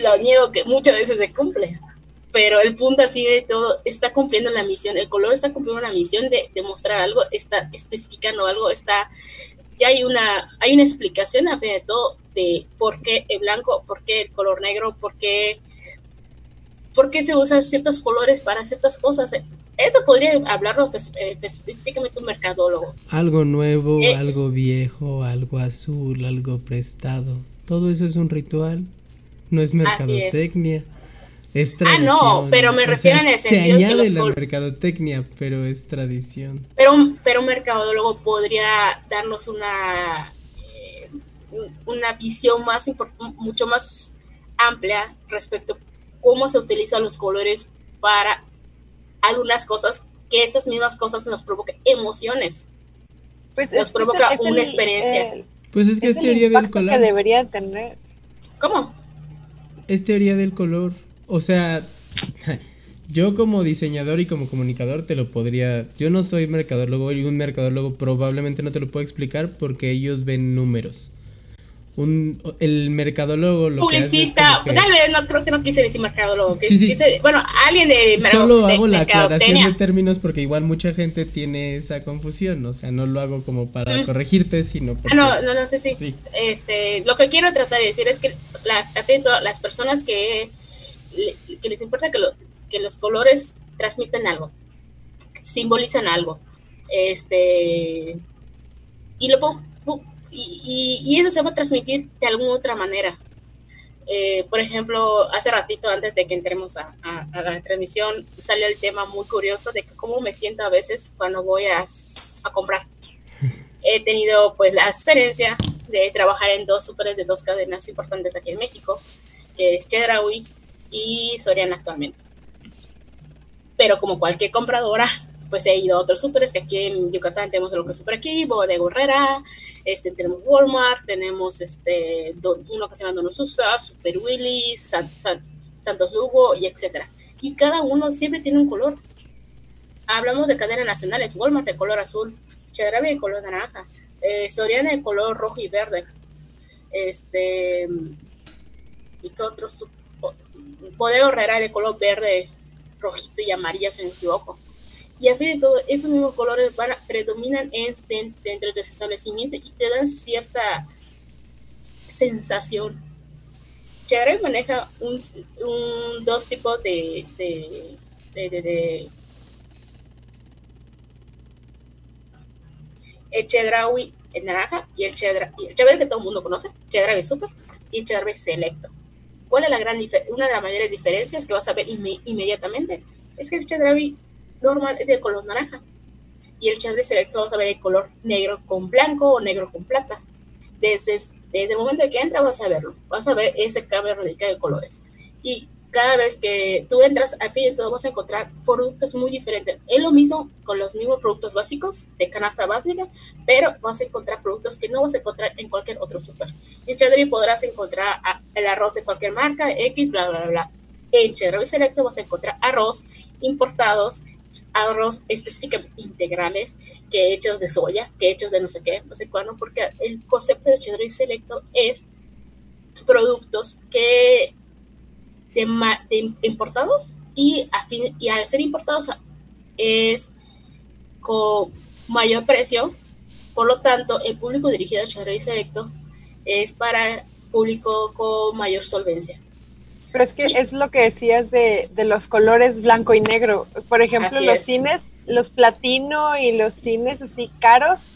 Lo niego que muchas veces se cumple. Pero el punto al fin de todo está cumpliendo la misión, el color está cumpliendo una misión de demostrar algo, está especificando algo, está ya hay una, hay una explicación al fin de todo de por qué el blanco, por qué el color negro, por qué, por qué se usan ciertos colores para ciertas cosas eso podría hablarlo eh, específicamente un mercadólogo. Algo nuevo, Eh. algo viejo, algo azul, algo prestado. Todo eso es un ritual. No es mercadotecnia. Es Ah, tradición. no, pero me O refiero sea, en el Se sentido que añade los la mercadotecnia, pero es tradición. Pero, un- pero un mercadólogo podría darnos una, eh, un- una visión más mucho más amplia respecto a cómo se utilizan los colores para algunas cosas que estas mismas cosas nos provocan emociones. Pues Nos provoca es una experiencia. el- Pues es que es, teoría del color. que debería tener. ¿Cómo? Es teoría del color. O sea, yo como diseñador y como comunicador te lo podría... Yo no soy mercadólogo y un mercadólogo probablemente no te lo puedo explicar porque ellos ven números. Un, el mercadólogo lo Publicista, que- tal vez no creo que no quise decir mercadólogo, que Sí, sí. quise- bueno, alguien de, Solo de hago la aclaración de términos porque igual mucha gente tiene esa confusión. O sea, no lo hago como para Mm. corregirte, sino Ah, porque... no, no, no sé si. Sí. Este, lo que quiero tratar de decir es que atento, las personas que, que les importa que, lo- que los colores transmiten algo, simbolizan algo, este, y lo pon- pon- y, y- y eso se va a transmitir de alguna otra manera. Eh, por ejemplo, hace ratito antes de que entremos a, a- a la transmisión, salió el tema muy curioso de cómo me siento a veces cuando voy a, a comprar he tenido pues la experiencia de trabajar en dos superes de dos cadenas importantes aquí en México, que es Chedraui y Soriana actualmente. Pero como cualquier compradora, pues he ido a otros superes, que aquí en Yucatán tenemos lo que es Super aquí, de Gorrera, este, tenemos Walmart, tenemos este, uno que se llama Donosusa, Super Willy, San- San- Santos Lugo y etcétera. Y cada uno siempre tiene un color. Hablamos de cadenas nacionales, Walmart de color azul, Chedraui de color naranja, eh, Soriana de color rojo y verde. Este. ¿Y qué otro? Bodega Herrera de color verde, rojito y amarillo, si no me equivoco. Y al fin de todo, esos mismos colores van a- predominan en, den- dentro de ese establecimiento y te dan cierta sensación. Chedraui maneja un, un- dos tipos de, de, de- el Chedraui en naranja y el Chedraui, el que todo el mundo conoce, Chedraui Super y Chedraui Selecto. ¿Cuál es la gran una de las mayores diferencias que vas a ver inme- inmediatamente? Es que el Chedraui normal es de color naranja y el Chedraui Selecto lo vas a ver de color negro con blanco o negro con plata. Desde, desde el momento que entras vas a verlo, vas a ver ese cambio radical de colores. Y cada vez que tú entras, al fin todo vas a encontrar productos muy diferentes. Es lo mismo con los mismos productos básicos de canasta básica, pero vas a encontrar productos que no vas a encontrar en cualquier otro super. En Chedraui podrás encontrar el arroz de cualquier marca, X, bla, bla, bla. En Chedraui Selecto vas a encontrar arroz importados, arroz específicamente integrales, que hechos de soya, que hechos de no sé qué, no sé cuándo, porque el concepto de Chedraui Selecto es productos que de, importados y, a fin- y al ser importados es con mayor precio, por lo tanto el público dirigido a Chedraui Selecto es para público con mayor solvencia. Pero es que es lo que decías de, de los colores blanco y negro. Por ejemplo, Así los es. cines, los platino y los cines así caros,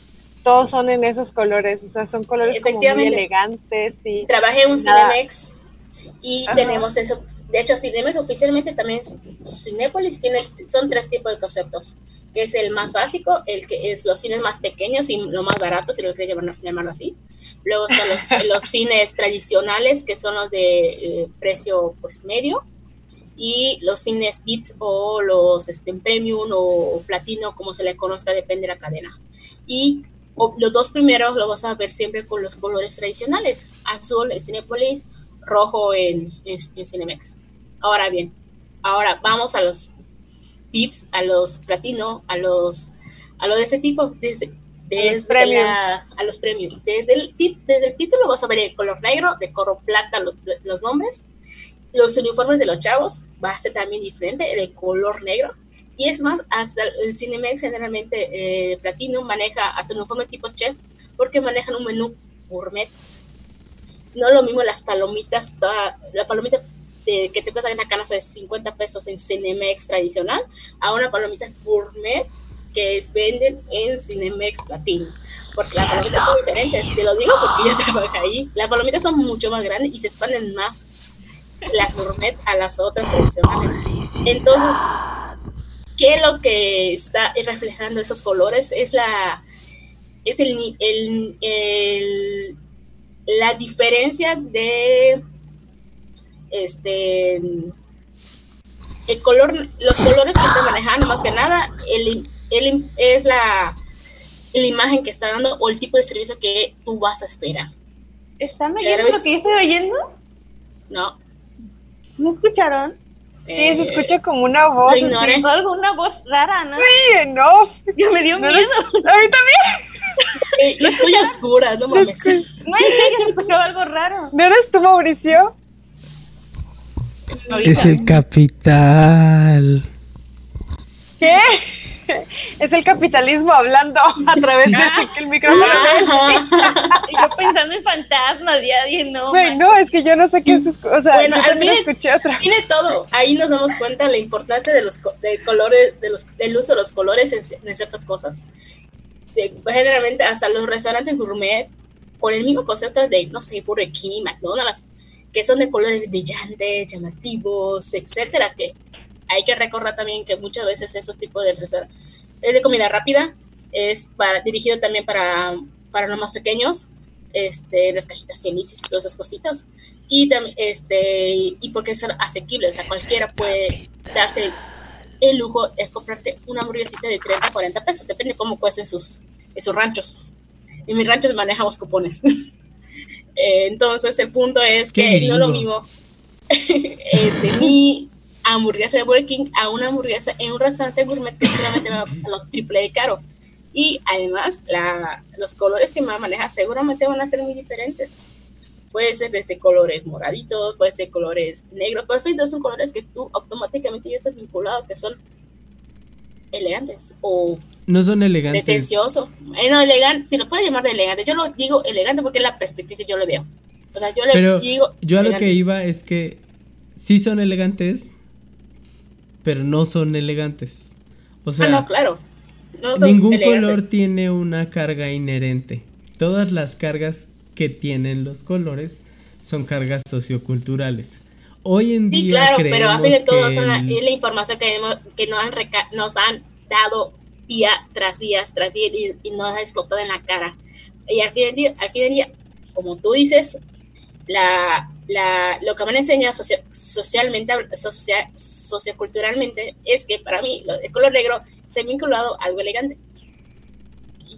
todos son en esos colores. O sea, son colores como muy elegantes y Trabajé en un Nada. Cinemex y Ajá. tenemos eso. De hecho, Cinemex oficialmente también, Cinépolis tiene, son tres tipos de conceptos, que es el más básico, el que es los cines más pequeños y lo más barato, si lo quieres llamar, llamarlo así. Luego están los, los cines tradicionales, que son los de eh, precio pues medio, y los cines VIPs o los este, premium o platino, como se le conozca, depende de la cadena. Y o- los dos primeros los vas a ver siempre con los colores tradicionales, azul en Cinepolis, rojo en, en, en Cinemex. Ahora bien, ahora vamos a los VIPs, a los platino, a los a lo de ese tipo, desde, desde la- a los premium. Desde el, desde el título vas a ver el color negro, de color plata los, los nombres. Los uniformes de los chavos va a ser también diferente, de color negro. Y es más, hasta el Cinemex generalmente eh, Platino maneja hasta un uniforme tipo chef porque manejan un menú gourmet. No lo mismo las palomitas, toda- la palomita de que te cuesta una canasta de 50 pesos en Cinemex tradicional a una palomita gourmet que es, venden en Cinemex Platino. Porque las palomitas son diferentes, te lo digo porque yo trabajo ahí. Las palomitas son mucho más grandes y se expanden más las gourmet a las otras tradicionales. Entonces, ¿qué es lo que está reflejando esos colores? Es la es el, el, el la diferencia de este el color, los colores que está manejando más que nada, el, el, es la, la imagen que está dando o el tipo de servicio que tú vas a esperar. ¿Están oyendo lo que yo estoy oyendo? No. ¿No escucharon? Sí, se escucha como una voz. Lo algo, una voz rara, ¿no? Sí, no. Ya me dio No, miedo. A mí también. Eh, yo estoy oscura, no mames. No, es que yo escuchó algo raro. ¿No eres tú, Mauricio? Es el capital. ¿Qué? Es el capitalismo hablando a través del micrófono. Ajá. Y yo pensando en fantasmas, ya dije, no. Güey, man. no, es que yo no sé qué es. O sea, Bueno, yo al también fin- escuché otra. Tiene todo. Ahí nos damos cuenta de la importancia de los de colores, de los, del uso de los colores en, en ciertas cosas. De- generalmente hasta los restaurantes gourmet con el mismo concepto de, no sé, Burger King, McDonald's, que son de colores brillantes, llamativos, etcétera, que hay que recordar también que muchas veces esos tipos de restaurantes de comida rápida es para, dirigido también para, para los más pequeños, este, las cajitas felices y todas esas cositas y este y porque es asequible, o sea, cualquiera puede darse el, el lujo de comprarte una hamburguesita de 30, 40 pesos, depende cómo cuesten sus, en sus ranchos. En mis ranchos manejamos cupones. Eh, Entonces, el punto es que no lo mismo este, mi hamburguesa de Burger King a una hamburguesa en un restaurante gourmet que seguramente me va a lo triple de caro. Y además, la, los colores que me va a manejar seguramente van a ser muy diferentes. Puede ser desde colores moraditos, puede ser colores negros, perfecto, son colores que tú automáticamente ya estás vinculado, que son elegantes o No son elegantes. pretencioso. Eh, no, elegante, si lo puedes llamar de elegante, yo lo digo elegante porque es la perspectiva que yo le veo. O sea, yo le Pero digo. yo a lo que elegantes. iba es que sí son elegantes, pero no son elegantes. O sea, ah, no, claro. No son ningún elegantes. color tiene una carga inherente. Todas las cargas que tienen los colores son cargas socioculturales. Hoy en Sí, día claro, pero a fin de todo son la, es la información que, hemos- que nos, han reca- nos han dado día tras día tras día y, y nos ha explotado en la cara. Y al fin del día, al fin del día como tú dices, la, la, lo que me han enseñado socio- socialmente, socia- socioculturalmente, es que para mí lo- el color negro se ha vinculado a algo elegante.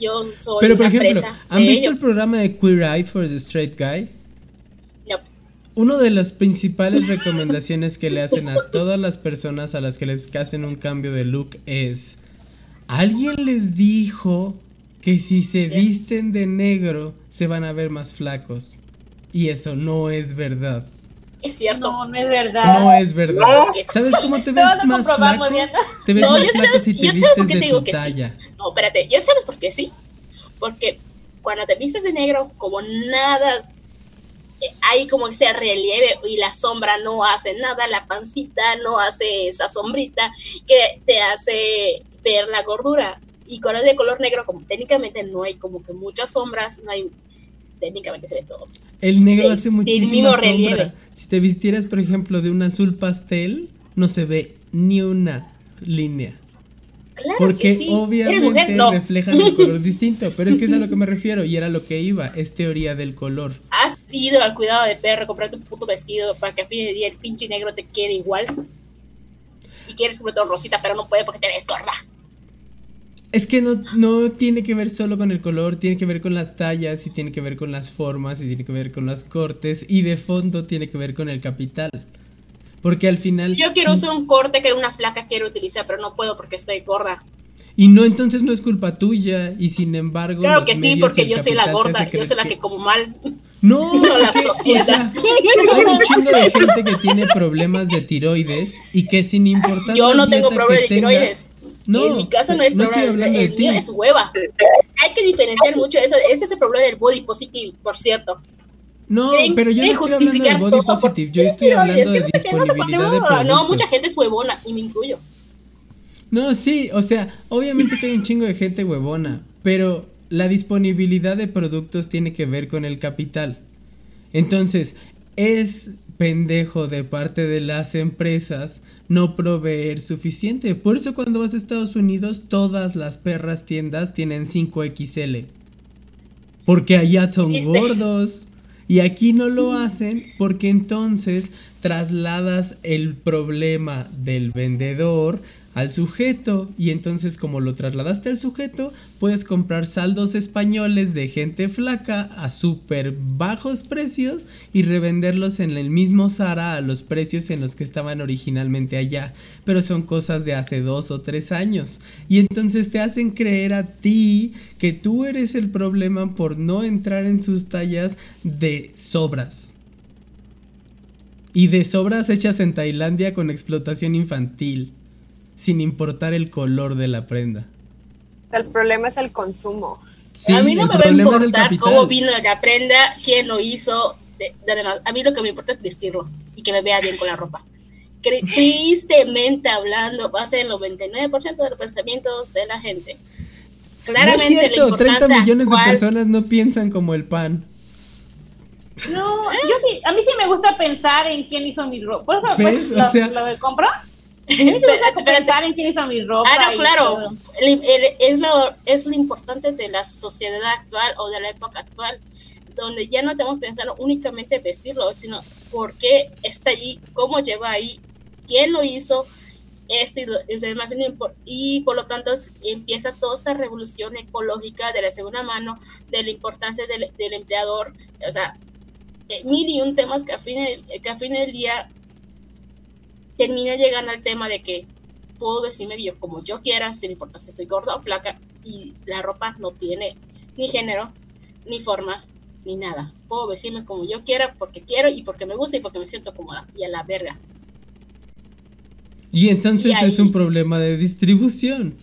Yo soy Pero por una ejemplo, presa ¿han de visto ello. el programa de Queer Eye for the Straight Guy? No. Una de las principales recomendaciones que le hacen a todas las personas a las que les hacen un cambio de look es, alguien les dijo que si se visten de negro se van a ver más flacos. Y eso no es verdad. Es cierto. No, no es verdad. No es verdad. No. ¿Sabes sí. cómo te ves lo más flaco? Diana. Te ves No, más yo flaco sabes- si te yo por vistes qué de te digo tu que sí. talla. No, espérate, ya sabes por qué sí. Porque cuando te vistes de negro, como nada, eh, hay como ese relieve y la sombra no hace nada, la pancita no hace esa sombrita que te hace ver la gordura. Y con el de color negro, como técnicamente no hay como que muchas sombras, no hay, técnicamente se ve todo. El negro El- hace el muchísima mismo sombra. relieve. Si te vistieras, por ejemplo, de un azul pastel, no se ve ni una línea. Claro Porque que sí. ¿Eres obviamente mujer? No. reflejan un color distinto. Pero es que es a lo que me refiero y era lo que iba. Es teoría del color. Has ido al cuidado de perro, comprar tu puto vestido para que a fin de día el pinche negro te quede igual. Y quieres comprar todo rosita, pero no puede porque te ves gorda. Es que no, no tiene que ver solo con el color, tiene que ver con las tallas y tiene que ver con las formas y tiene que ver con los cortes y de fondo tiene que ver con el capital. Porque al final... Yo quiero usar un corte que una flaca quiero utilizar, pero no puedo porque estoy gorda. Y no, entonces no es culpa tuya y sin embargo... Claro que sí, porque yo soy la gorda, yo soy la que como mal. No, No, la sociedad. o sea, hay un chingo de gente que tiene problemas de tiroides y que sin importar Yo no tengo problemas de tiroides. No, en mi caso no es no estoy problema, hablando de el ti. mío es hueva. Hay que diferenciar mucho eso. Ese es el problema del body positive, por cierto. No, pero yo no estoy hablando de body positive, yo estoy hablando de disponibilidad de productos. No, mucha gente es huevona y me incluyo. No, sí, o sea, obviamente que hay un chingo de gente huevona, pero la disponibilidad de productos tiene que ver con el capital. Entonces, es pendejo de parte de las empresas no proveer suficiente. Por eso cuando vas a Estados Unidos, todas las perras tiendas tienen 5XL. Porque allá son ¿Viste? gordos. Y aquí no lo hacen porque entonces trasladas el problema del vendedor al sujeto y entonces como lo trasladaste al sujeto puedes comprar saldos españoles de gente flaca a súper bajos precios y revenderlos en el mismo Zara a los precios en los que estaban originalmente allá. Pero son cosas de hace dos o tres años. Y entonces te hacen creer a ti que tú eres el problema por no entrar en sus tallas de sobras. Y de sobras hechas en Tailandia con explotación infantil sin importar el color de la prenda. El problema es el consumo. Sí, a mí no me va a importar cómo vino la prenda, quién lo hizo. de- a mí lo que me importa es vestirlo y que me vea bien con la ropa. Cre- Tristemente hablando, va a ser el 99% de los pensamientos de la gente. No es Claramente cierto, la 30 importancia millones de personas no piensan como el pan. No, yo sí, a mí sí me gusta pensar en quién hizo mi ropa. Por eso, pues, O lo, sea- lo del compro. A mí me gusta Espérate. pensar en quién hizo mi ropa. Ah, no, claro. El- el- es, lo, es lo importante de la sociedad actual o de la época actual, donde ya no estamos pensando únicamente en vestirlo, sino por qué está allí, cómo llegó ahí, quién lo hizo, este y demás, y por lo tanto empieza toda esta revolución ecológica de la segunda mano, de la importancia del, del empleador, o sea, eh, mil y un temas que a fin, que a fin del día termina llegando al tema de que puedo vestirme yo como yo quiera, sin importar si estoy gorda o flaca, y la ropa no tiene ni género, ni forma, ni nada. Puedo vestirme como yo quiera, porque quiero y porque me gusta y porque me siento cómoda, y a la verga. Y entonces Y es un problema de distribución.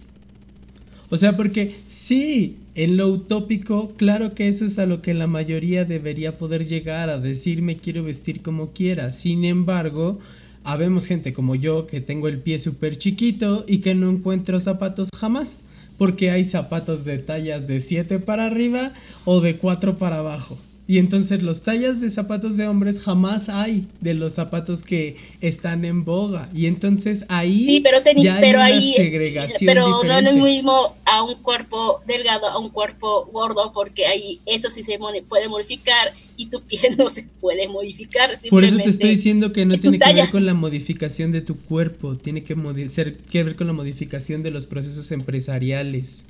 O sea, porque sí, en lo utópico, claro que eso es a lo que la mayoría debería poder llegar, a decir me quiero vestir como quiera. Sin embargo, habemos gente como yo que tengo el pie súper chiquito y que no encuentro zapatos jamás. Porque hay zapatos de tallas de 7 para arriba o de 4 para abajo. Y entonces los tallas de zapatos de hombres jamás hay de los zapatos que están en boga. Y entonces ahí Sí, pero, ya hay pero una ahí, segregación pero no es lo mismo a un cuerpo delgado, a un cuerpo gordo, porque ahí eso sí se puede modificar y tu piel no se puede modificar. Por eso te estoy diciendo que no tiene que ver con la modificación de tu cuerpo, tiene que, ser- que ver con la modificación de los procesos empresariales.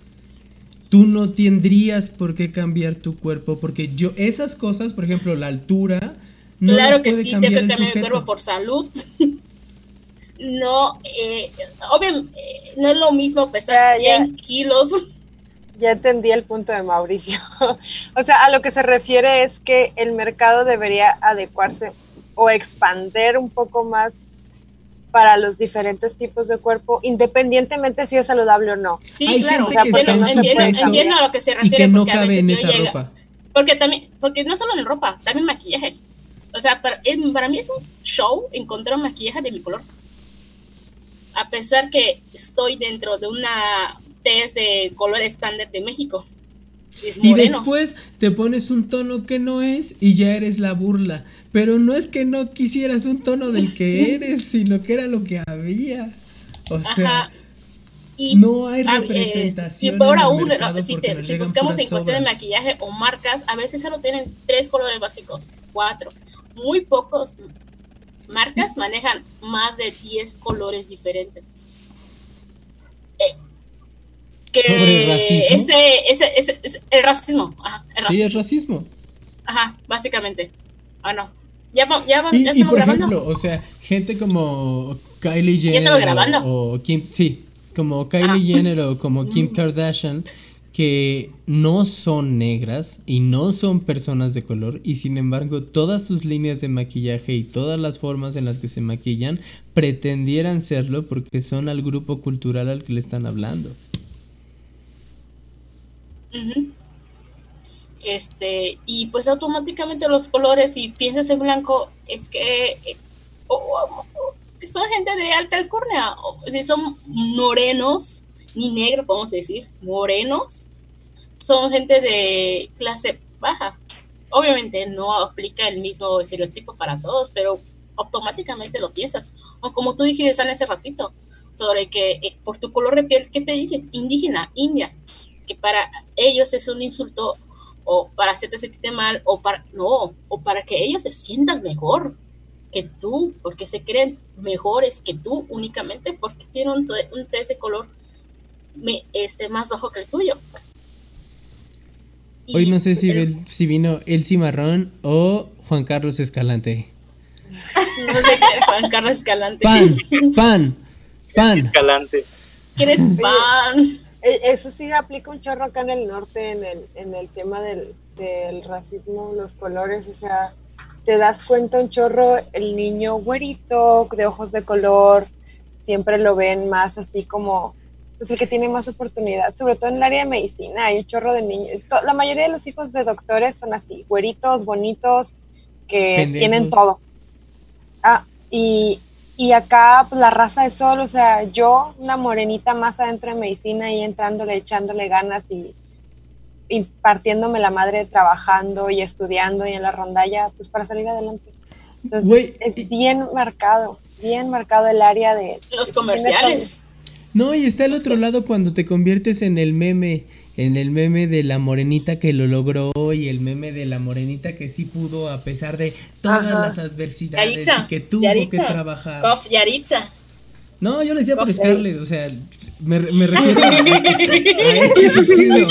Tú no tendrías por qué cambiar tu cuerpo, porque yo, esas cosas, por ejemplo, la altura, no claro las que puede sí, tengo que cambiar mi cuerpo por salud. no, eh, obviamente, eh, no es lo mismo pesar Ya, ya. 100 kilos. Ya entendí el punto de Mauricio. o sea, a lo que se refiere es que el mercado debería adecuarse o expander un poco más para los diferentes tipos de cuerpo, independientemente si es saludable o no. Sí, Hay claro, gente que está en entiendo, entiendo, sobrepeso entiendo a lo que se y refiere que no porque a cabe veces en esa llega- ropa. Porque también, porque no solo en ropa, también maquillaje. O sea, para, mí es un show encontrar un maquillaje de mi color. A pesar que estoy dentro de una test de color estándar de México. Es Y después te pones un tono que no es y ya eres la burla. Pero no es que no quisieras un tono del que eres, sino que era lo que había. O sea, Ajá. Y, no hay representación es- y peor aún, no, si, te- si buscamos en cuestión de maquillaje o marcas, a veces solo tienen tres colores básicos, cuatro. Muy pocos marcas manejan más de 10 colores diferentes. Eh, que ¿Sobre el racismo? Ese, ese, ese, ese- el racismo, ajá, el Sí, racismo, es racismo. ajá, básicamente. Ah, no. Ya, ya, Y, ya y estamos por grabando. ejemplo, o sea, gente como Kylie Jenner grabando? o, Kim, sí, como Kylie Ah. Jenner o como Kim Mm. Kardashian que no son negras y no son personas de color y sin embargo todas sus líneas de maquillaje y todas las formas en las que se maquillan pretendieran serlo porque son al grupo cultural al que le están hablando. Ujú. este, y pues automáticamente los colores, y piensas en blanco, es que eh, son gente de alta alcurnia, si son morenos, ni negros, podemos decir, morenos, son gente de clase baja. Obviamente no aplica el mismo estereotipo para todos, pero automáticamente lo piensas. O como tú dijiste hace ratito, sobre que eh, por tu color de piel, ¿qué te dice? Indígena, india, que para ellos es un insulto o para hacerte sentirte mal o para, no, o para que ellos se sientan mejor que tú, porque se creen mejores que tú únicamente porque tienen un, un test de color me, este, más bajo que el tuyo. Hoy no sé si, si vino El Cimarrón o Juan Carlos Escalante. No sé qué es Juan Carlos Escalante. Pan, pan, pan. Escalante. ¿Quieres pan? E, eso sí aplica un chorro acá en el norte, en el, en el tema del, del racismo, los colores, o sea, te das cuenta un chorro, el niño güerito, de ojos de color, siempre lo ven más así como es el que tiene más oportunidad, sobre todo en el área de medicina, hay un chorro de niños, la mayoría de los hijos de doctores son así, güeritos, bonitos, que tienen todo. Ah, y, y acá pues, la raza de sol, o sea, yo, una morenita más adentro de medicina y entrándole, echándole ganas y, y partiéndome la madre trabajando y estudiando y en la rondalla, pues para salir adelante. Entonces, es bien marcado, bien marcado el área de... Los comerciales. No, y está el otro lado cuando te conviertes en el meme, en el meme de la morenita que lo logró y el meme de la morenita que sí pudo a pesar de todas las adversidades y que tuvo que trabajar. Kof Yaritza. No, yo le decía por Scarlett, o sea, me, me refiero a, ese sentido.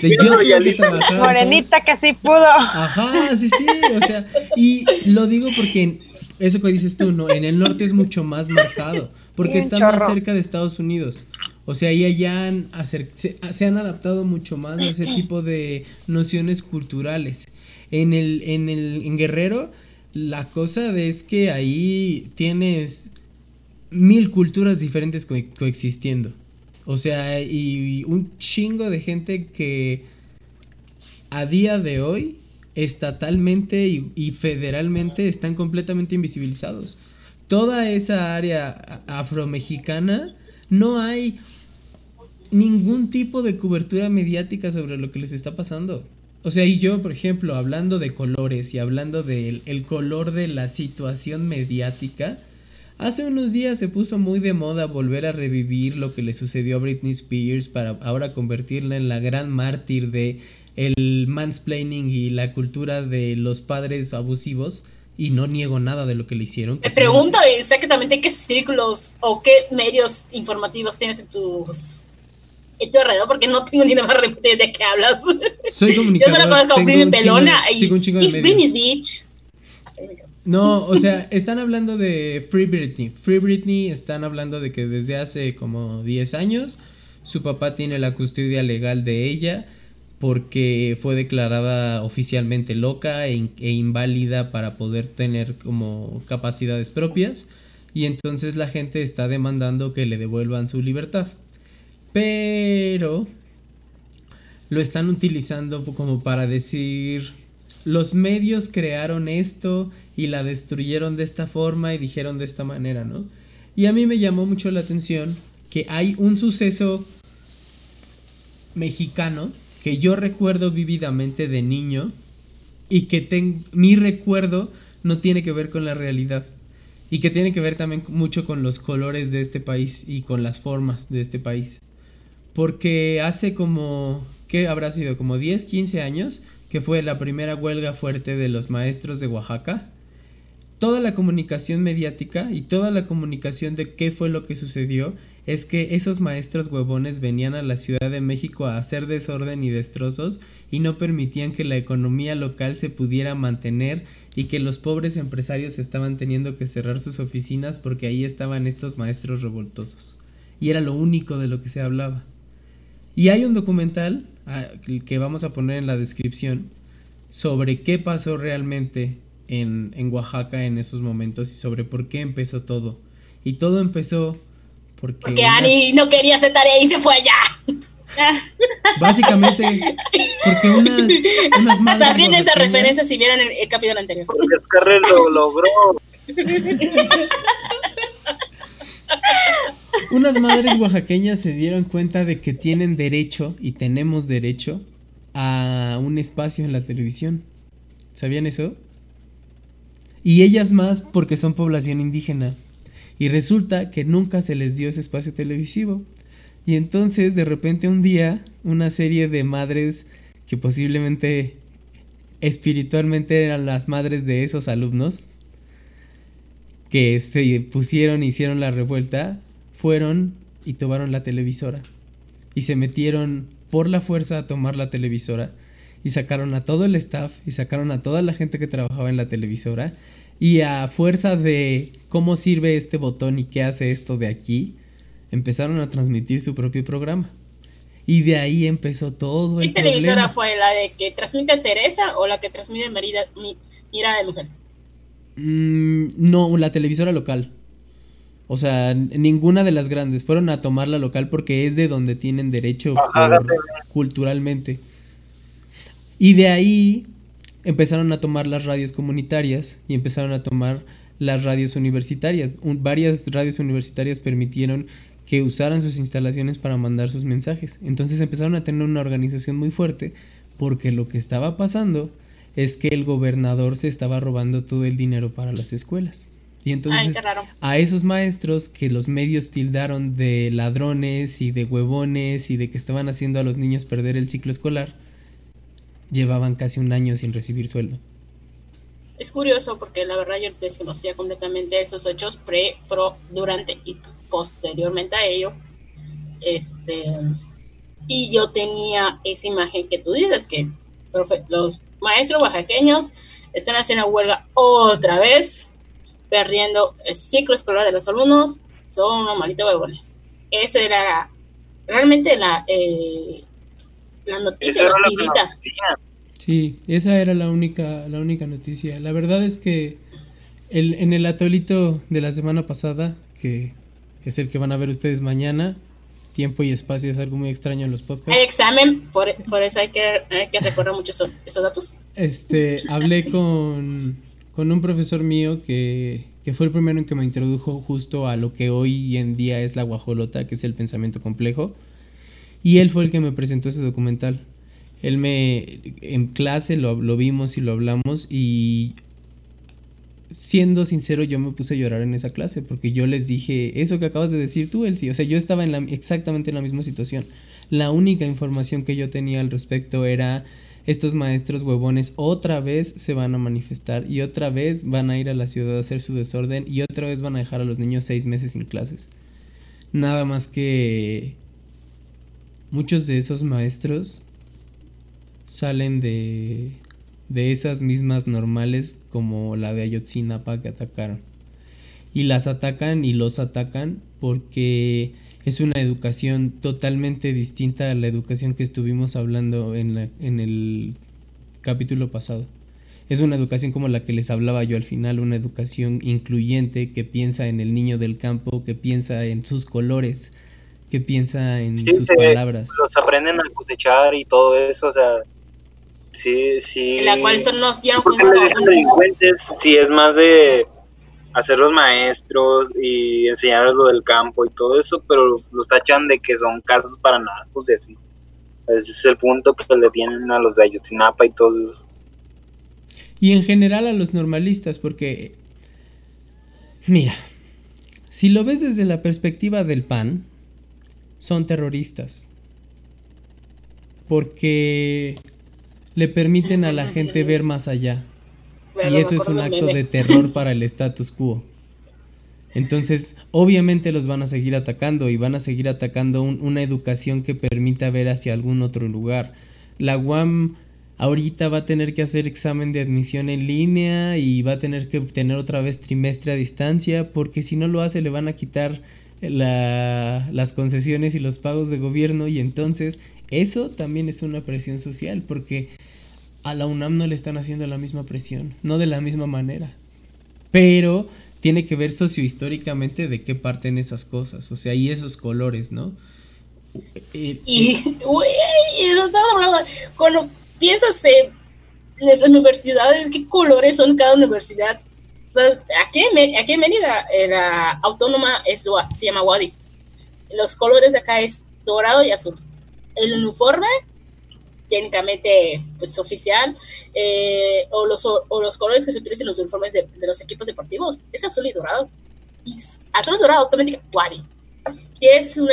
De, yo que trabajar, Morenita que sí pudo. Ajá, sí, sí, o sea, y lo digo porque eso que dices tú, ¿no? En el norte es mucho más marcado, porque está más cerca de Estados Unidos. O sea, ahí allá han se, se, han adaptado mucho más a ese tipo de nociones culturales. En el, en el en Guerrero, la cosa es que ahí tienes mil culturas diferentes coexistiendo. O sea, y un chingo de gente que a día de hoy estatalmente y, federalmente están completamente invisibilizados. Toda esa área afromexicana no hay ningún tipo de cobertura mediática sobre lo que les está pasando. O sea, y yo, por ejemplo, hablando de colores y hablando del el color de la situación mediática, hace unos días se puso muy de moda volver a revivir lo que le sucedió a Britney Spears para ahora convertirla en la gran mártir de el mansplaining y la cultura de los padres abusivos y no niego nada de lo que le hicieron. Te pregunto exactamente qué círculos o qué medios informativos tienes en tus tu alrededor porque no tengo ni nada más de qué hablas. Soy. Yo solo conozco a Britney Pelona y Britney Beach. No, o sea, están hablando de Free Britney. Free Britney están hablando de que desde hace como 10 años su papá tiene la custodia legal de ella porque fue declarada oficialmente loca e, e, inválida para poder tener como capacidades propias y entonces la gente está demandando que le devuelvan su libertad. Pero lo están utilizando como para decir los medios crearon esto y la destruyeron de esta forma y dijeron de esta manera, ¿no? Y a mí me llamó mucho la atención que hay un suceso mexicano que yo recuerdo vívidamente de niño y que mi recuerdo no tiene que ver con la realidad y que tiene que ver también mucho con los colores de este país y con las formas de este país. Porque hace como, ¿qué habrá sido? Como 10, 15 años que fue la primera huelga fuerte de los maestros de Oaxaca. Toda la comunicación mediática y toda la comunicación de qué fue lo que sucedió es que esos maestros huevones venían a la Ciudad de México a hacer desorden y destrozos y no permitían que la economía local se pudiera mantener y que los pobres empresarios estaban teniendo que cerrar sus oficinas porque ahí estaban estos maestros revoltosos. Y era lo único de lo que se hablaba. Y hay un documental ah, que vamos a poner en la descripción sobre qué pasó realmente en, en Oaxaca en esos momentos y sobre por qué empezó todo. Y todo empezó porque, Ani no quería hacer tarea y se fue allá. Básicamente, porque unas, unas madres. Sabrían esa referencia si vieran el, el capítulo anterior. Porque Scarlett lo logró. Unas madres oaxaqueñas se dieron cuenta de que tienen derecho y tenemos derecho a un espacio en la televisión. ¿Sabían eso? Y ellas más porque son población indígena. Y resulta que nunca se les dio ese espacio televisivo. Y entonces de repente un día una serie de madres que posiblemente espiritualmente eran las madres de esos alumnos que se pusieron hicieron la revuelta, fueron y tomaron la televisora. Y se metieron por la fuerza a tomar la televisora. Y sacaron a todo el staff y sacaron a toda la gente que trabajaba en la televisora. Y a fuerza de cómo sirve este botón y qué hace esto de aquí, empezaron a transmitir su propio programa. Y de ahí empezó todo el ¿Qué televisora problema. fue? ¿La de que transmite Teresa o la que transmite Mirada, mi, Mirada de Mujer? Mm, no, la televisora local. O sea, ninguna de las grandes. Fueron a tomar la local porque es de donde tienen derecho Ajá, por- culturalmente. Y de ahí empezaron a tomar las radios comunitarias y empezaron a tomar las radios universitarias. Un- varias radios universitarias permitieron que usaran sus instalaciones para mandar sus mensajes. Entonces empezaron a tener una organización muy fuerte porque lo que estaba pasando es que el gobernador se estaba robando todo el dinero para las escuelas. Y entonces a esos maestros que los medios tildaron de ladrones y de huevones y de que estaban haciendo a los niños perder el ciclo escolar, llevaban casi un año sin recibir sueldo. Es curioso porque la verdad yo desconocía completamente esos hechos pre, pro, durante y posteriormente a ello. Este, y yo tenía esa imagen que tú dices, que profe- los maestros oaxaqueños están haciendo huelga otra vez, perdiendo el ciclo escolar de los alumnos, son unos malitos huevones. Esa era la- realmente la, eh, la noticia, Esa la noticia. Sí, esa era la única, la única noticia. La verdad es que el, en el atolito de la semana pasada, que es el que van a ver ustedes mañana, tiempo y espacio es algo muy extraño en los podcasts. Hay examen, por, por eso hay que, hay que recordar mucho esos, esos datos. Este, hablé con, con un profesor mío que, que fue el primero en que me introdujo justo a lo que hoy en día es la guajolota, que es el pensamiento complejo. Y él fue el que me presentó ese documental. Él me, en clase lo, vimos y lo hablamos y siendo sincero yo me puse a llorar en esa clase porque yo les dije eso que acabas de decir tú, Elsie. O sea, yo estaba en exactamente en la misma situación. La única información que yo tenía al respecto era estos maestros huevones otra vez se van a manifestar y otra vez van a ir a la ciudad a hacer su desorden y otra vez van a dejar a los niños seis meses sin clases. Nada más que muchos de esos maestros salen de, de esas mismas normales como la de Ayotzinapa que atacaron. Y las atacan y los atacan porque es una educación totalmente distinta a la educación que estuvimos hablando en, la- en el capítulo pasado. Es una educación como la que les hablaba yo al final, una educación incluyente que piensa en el niño del campo, que piensa en sus colores, que piensa en Sí, sus se- palabras. Los aprenden a cosechar y todo eso, o sea, sí, sí. En la cual son nos ya ¿Por qué les dicen delincuentes si es más de hacerlos maestros y enseñarles lo del campo y todo eso, pero los tachan de que son casos para narcos y así. Ese es el punto que le tienen a los de Ayotzinapa y todo eso. Y en general a los normalistas, porque, mira, si lo ves desde la perspectiva del PAN, son terroristas. Porque le permiten a la gente ver más allá. Y eso es un acto de terror para el status quo. Entonces, obviamente los van a seguir atacando y van a seguir atacando un- una educación que permita ver hacia algún otro lugar. La UAM ahorita va a tener que hacer examen de admisión en línea y va a tener que obtener otra vez trimestre a distancia porque si no lo hace le van a quitar la- las concesiones y los pagos de gobierno y entonces eso también es una presión social porque a la UNAM no le están haciendo la misma presión, no de la misma manera. Pero tiene que ver sociohistóricamente de qué parten esas cosas, o sea, y esos colores, ¿no? Eh, Y, güey, eso estaba hablando. Cuando piensas en las universidades, qué colores son cada universidad. Entonces, aquí, aquí en Mérida, eh, la autónoma es, se llama Wadi. Los colores de acá es dorado y azul. El uniforme, técnicamente, pues oficial, eh, o, los, o los colores que se utilizan en los uniformes de, de los equipos deportivos, es azul y dorado. Y azul y dorado, automáticamente Wadi que es una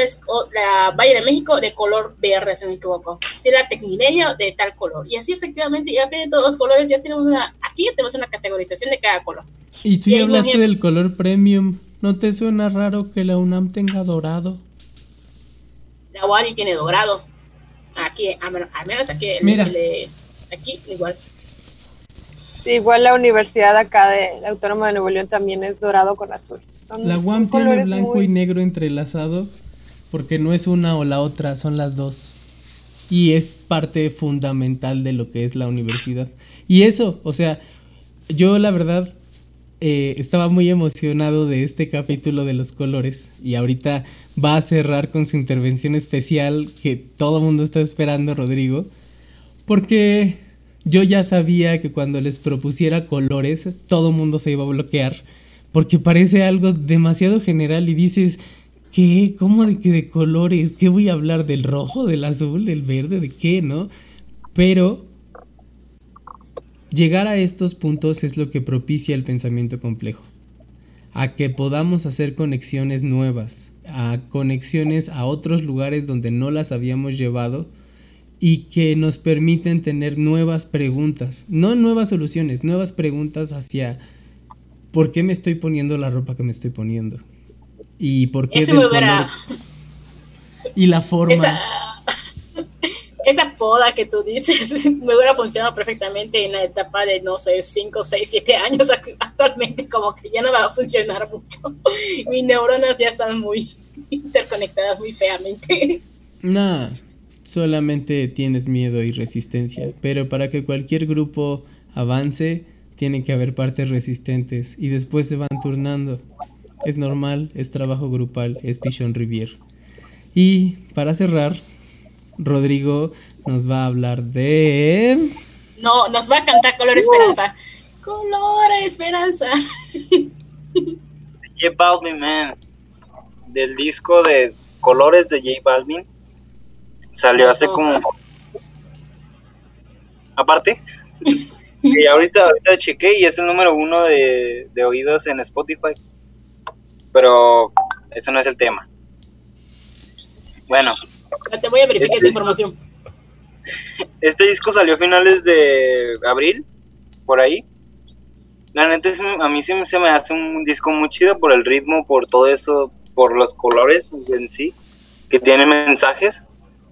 la Valle de México de color verde, si no me equivoco. Si era tecnileño de tal color. Y así efectivamente, y al fin de todos los colores ya tenemos una, aquí ya tenemos una categorización de cada color. y tú ya hablaste del color premium. ¿No te suena raro que la UNAM tenga dorado? La Wadi tiene dorado. Aquí, al menos, al menos aquí, el- Mira. el de- aquí igual. Sí, igual la universidad acá de la Autónoma de Nuevo León también es dorado con azul. Son- La UAM tiene blanco muy- y negro entrelazado porque no es una o la otra, son las dos. Y es parte fundamental de lo que es la universidad. Y eso, o sea, yo la verdad eh, estaba muy emocionado de este capítulo de los colores y ahorita va a cerrar con su intervención especial que todo el mundo está esperando, Rodrigo, porque yo ya sabía que cuando les propusiera colores, todo el mundo se iba a bloquear, porque parece algo demasiado general y dices, ¿qué? ¿Cómo de que de colores? ¿Qué voy a hablar? ¿Del rojo, del azul, del verde? ¿De qué, no? Pero llegar a estos puntos es lo que propicia el pensamiento complejo. A que podamos hacer conexiones nuevas, a conexiones a otros lugares donde no las habíamos llevado y que nos permiten tener nuevas preguntas, no nuevas soluciones, nuevas preguntas hacia ¿por qué me estoy poniendo la ropa que me estoy poniendo? ¿Y por qué Ese del color? Y la forma. Esa, esa poda que tú dices me hubiera funcionado perfectamente en la etapa de, no sé, 5, 6, 7 años. Ac- Actualmente como que ya no va a funcionar mucho. Mis neuronas ya están muy interconectadas muy feamente. Nah, solamente tienes miedo y resistencia, pero para que cualquier grupo avance, tiene que haber partes resistentes y después se van turnando. Es normal, es trabajo grupal, es Pichon Rivier. Y para cerrar, Rodrigo nos va a hablar de... No, nos va a cantar Color Esperanza. Color Esperanza. J Balvin, man. Del disco de colores de J Balvin. Salió hace como. Aparte. y ahorita, ahorita chequé y es el número uno de, de oídos en Spotify. Pero ese no es el tema. Bueno, No te voy a verificar esa información. este disco salió a finales de abril, por ahí. La neta, es- a mí sí me- se me hace un disco muy chido por el ritmo, por todo eso, por los colores en sí, que tiene mensajes.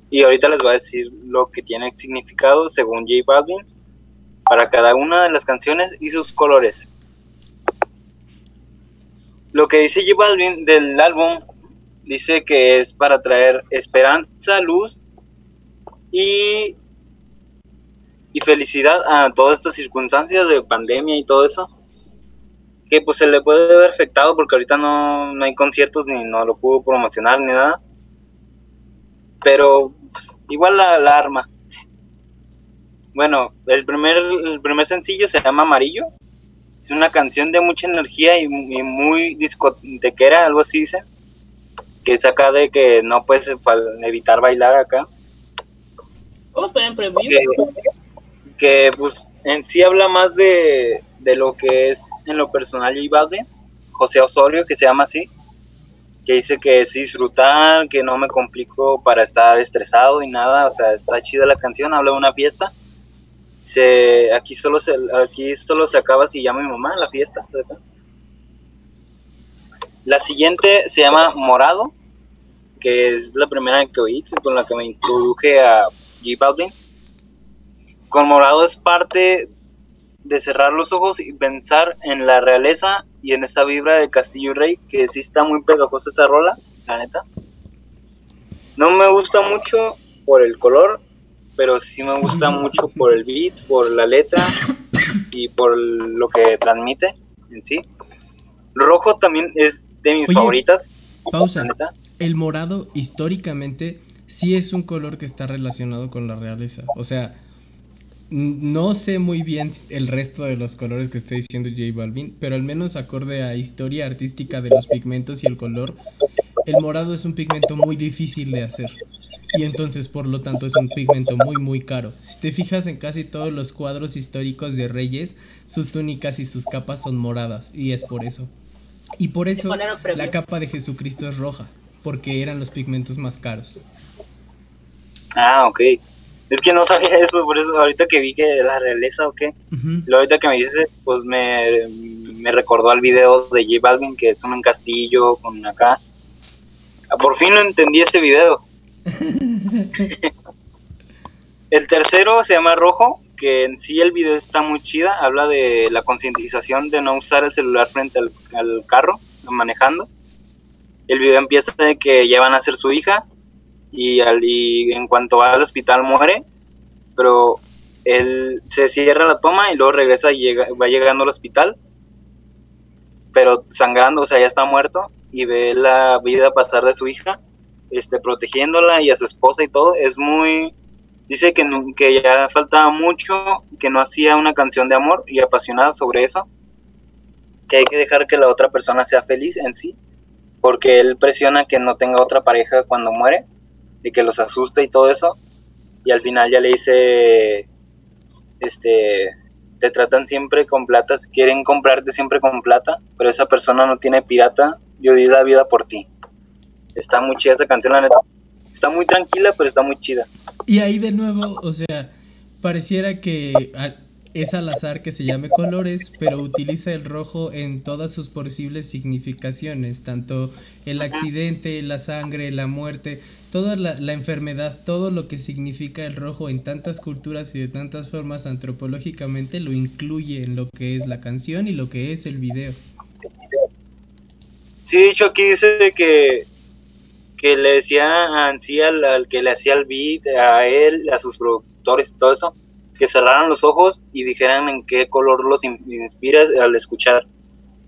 Y ahorita les voy a decir lo que tiene significado según J Balvin para cada una de las canciones y sus colores. Lo que dice J Balvin del álbum dice que es para traer esperanza, luz y, y felicidad a todas estas circunstancias de pandemia y todo eso. Que pues se le puede haber afectado porque ahorita no, no hay conciertos ni no lo pudo promocionar ni nada. Pero igual la, la arma. Bueno, el primer, el primer sencillo se llama Amarillo. Es una canción de mucha energía y, y muy discotequera, algo así dice. Que es acá de que no puedes evitar bailar acá. En preview. que, que, pues en sí habla más de, de lo que es en lo personal J Balvin, José Osorio, que se llama así, que dice que es disfrutar, que no me complico para estar estresado y nada, o sea, está chida la canción, habla de una fiesta. Se, aquí solo se aquí solo se acaba si llama mi mamá la fiesta. La siguiente se llama Morado, que es la primera que oí, con la que me introduje a J Balvin. Con morado es parte de cerrar los ojos y pensar en la realeza y en esa vibra de Castillo Rey, que sí está muy pegajosa esa rola, la neta. No me gusta mucho por el color, pero sí me gusta mucho por el beat, por la letra y por lo que transmite en sí. Rojo también es de mis Oye, favoritas, Pausa. El morado históricamente sí es un color que está relacionado con la realeza. O sea, no sé muy bien el resto de los colores que está diciendo J Balvin, pero al menos acorde a historia artística de los pigmentos y el color, el morado es un pigmento muy difícil de hacer. Y entonces, por lo tanto, es un pigmento muy, muy caro. Si te fijas en casi todos los cuadros históricos de reyes, sus túnicas y sus capas son moradas. Y es por eso. Y por eso la capa de Jesucristo es roja, porque eran los pigmentos más caros. Ah, ok. Es que no sabía eso, por eso ahorita que vi que la realeza o qué, lo ahorita que me dices, pues me, me recordó al video de J Balvin, que es un castillo con acá. Ah, por fin lo entendí este video. el tercero se llama Rojo, que en sí el video está muy chida, habla de la concientización de no usar el celular frente al, al carro, manejando. El video empieza de que ya van a ser su hija y, al, y en cuanto va al hospital muere, pero él se cierra la toma y luego regresa y llega, va llegando al hospital, pero sangrando, o sea, ya está muerto y ve la vida pasar de su hija, este, protegiéndola y a su esposa y todo, es muy, dice que, que ya faltaba mucho, que no hacía una canción de amor y apasionada sobre eso, que hay que dejar que la otra persona sea feliz en sí, porque él presiona que no tenga otra pareja cuando muere y que los asusta y todo eso. Y al final ya le dice, este, te tratan siempre con plata, quieren comprarte siempre con plata, pero esa persona no tiene pirata, yo di la vida por ti. Está muy chida esa canción, la neta. Está muy tranquila, pero está muy chida. Y ahí de nuevo, o sea, pareciera que es al azar que se llame colores, pero utiliza el rojo en todas sus posibles significaciones, tanto el accidente, la sangre, la muerte, toda la, la, enfermedad, todo lo que significa el rojo en tantas culturas y de tantas formas antropológicamente lo incluye en lo que es la canción y lo que es el video. Sí, aquí dice que, que le decía a al, al que le hacía el beat, a él, a sus productores y todo eso, que cerraran los ojos y dijeran en qué color los inspira al escuchar.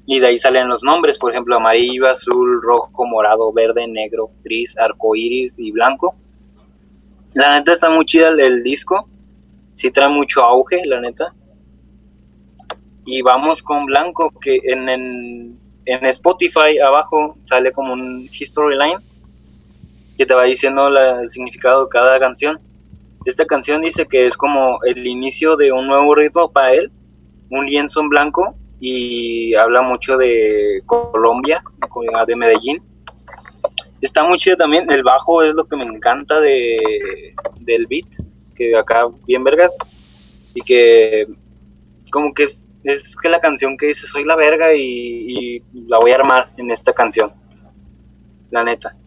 Y de ahí salen los nombres, por ejemplo, amarillo, azul, rojo, morado, verde, negro, gris, arco iris y blanco. La neta está muy chida el, disco. Sí trae mucho auge, la neta. Y vamos con blanco, que en, en, en Spotify abajo sale como un history line que te va diciendo el significado de cada canción. Esta canción dice que es como el inicio de un nuevo ritmo para él, un lienzo en blanco y habla mucho de Colombia, de Medellín. Está muy chido también, el bajo es lo que me encanta de, del beat, que acá bien vergas, y que como que es, es que la canción que dice soy la verga y, y la voy a armar en esta canción, la neta.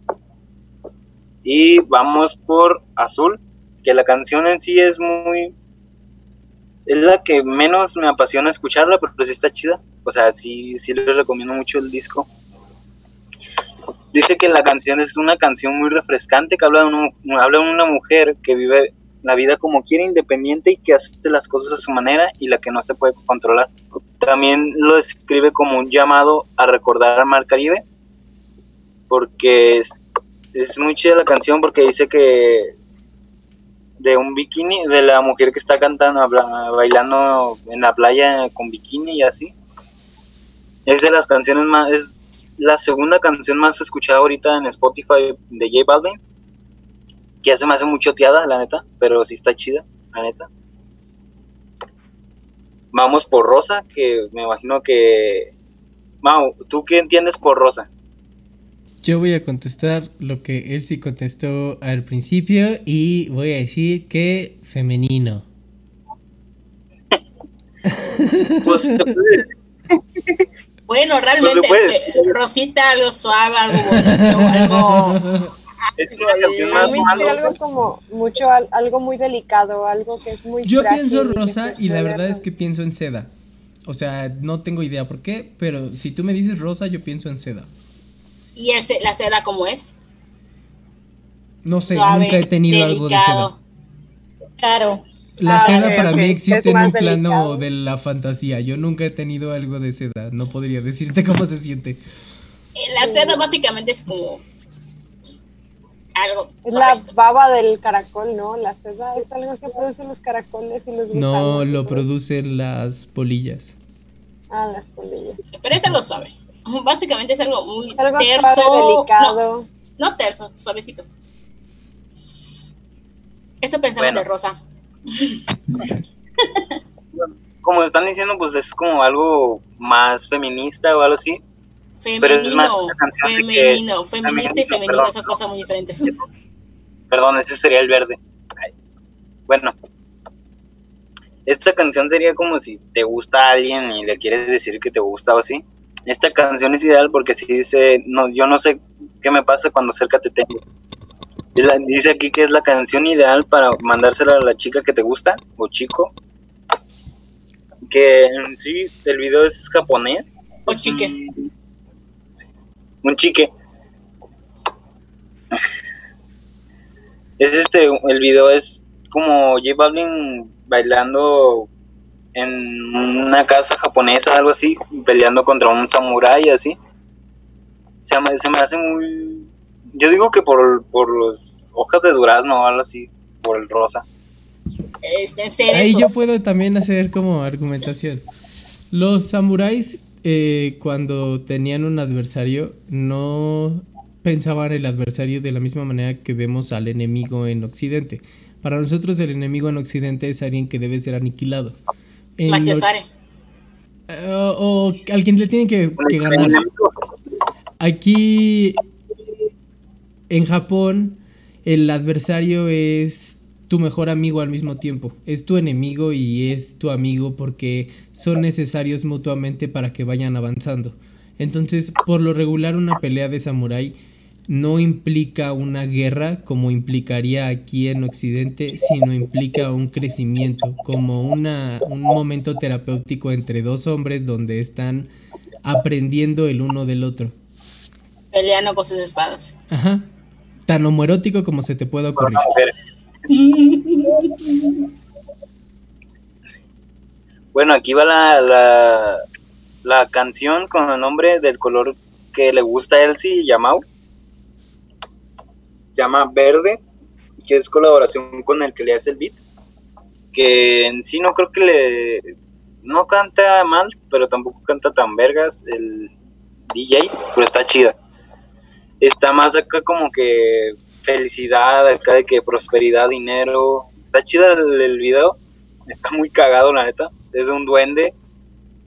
Y vamos por Azul, que la canción en sí es muy es la que menos me apasiona escucharla, pero sí está chida. O sea, sí, sí les recomiendo mucho el disco. Dice que la canción es una canción muy refrescante, que habla de, una, habla de una mujer que vive la vida como quiere, independiente y que hace las cosas a su manera y la que no se puede controlar. También lo describe como un llamado a recordar al Mar Caribe, porque es, muy chida la canción porque dice que de un bikini, de la mujer que está cantando, bailando en la playa con bikini y así. Es de las canciones más, es la segunda canción más escuchada ahorita en Spotify de J Balvin. Que ya se me hace muy choteada, la neta, pero sí está chida, la neta. Vamos por Rosa, que me imagino que... Mau, ¿tú qué entiendes por Rosa? Yo voy a contestar lo que él sí contestó al principio y voy a decir que femenino. Pues, bueno, realmente eh, Rosita algo suave, algo bonito, algo es algo como mucho algo muy delicado, algo que es muy Yo pienso rosa y la verdad es que pienso en seda. O sea, no tengo idea por qué, pero si tú me dices rosa, yo pienso en seda. ¿Y ese, la seda cómo es? No sé, nunca he tenido algo de seda. Claro. La ah, seda para mí existe en un plano de la fantasía. Yo nunca he tenido algo de seda. No podría decirte cómo se siente. Eh, la seda básicamente es como algo. Es la baba del caracol, ¿no? La seda es algo que producen los caracoles y los No gusanos, lo producen las polillas. Ah, las polillas. Pero es algo suave. Básicamente es algo muy Algo terso. suave, No, delicado. no terso, suavecito. Eso pensaba Bueno. de Rosa. Como están diciendo, pues es como algo más feminista o algo así. Pero es más Femenino, que- femenino, feminista y femenino, femenino perdón. son cosas muy diferentes. Perdón, ese sería el verde. Bueno. Esta canción sería como si te gusta a alguien y le quieres decir que te gusta o así. Esta canción es ideal porque si dice, no, yo no sé qué me pasa cuando cerca te tengo. La- dice aquí que es la canción ideal para mandársela a la chica que te gusta o chico. Que en sí el video es japonés. O chique. Un, un chique. Es este, el video es como J Balvin bailando en una casa japonesa, algo así, peleando contra un samurái, así. Se me, se me hace muy... Yo digo que por, por los hojas de durazno o algo así, por el rosa. Este. Ahí yo puedo también hacer como argumentación. Los samuráis, eh, cuando tenían un adversario, no pensaban el adversario de la misma manera que vemos al enemigo en Occidente. Para nosotros el enemigo en Occidente es alguien que debe ser aniquilado. Are. eh, o, o alguien le tiene que, que ganar. Aquí en Japón el adversario es tu mejor amigo al mismo tiempo. Es tu enemigo y es tu amigo porque son necesarios mutuamente para que vayan avanzando. Entonces, por lo regular una pelea de samurái no implica una guerra como implicaría aquí en Occidente, sino implica un crecimiento, como una, un momento terapéutico entre dos hombres donde están aprendiendo el uno del otro. Peleando con sus espadas. Ajá. Tan homoerótico como se te pueda ocurrir. Bueno, aquí va la, la, la canción con el nombre del color que le gusta a Elsie y Yamau. Llama Verde, que es colaboración con el que le hace el beat. Que en sí no creo que le... No canta mal, pero tampoco canta tan vergas el DJ, pero está chida. Está más acá como que felicidad, acá de que prosperidad, dinero. Está chida el, el video, está muy cagado la neta. Es de un duende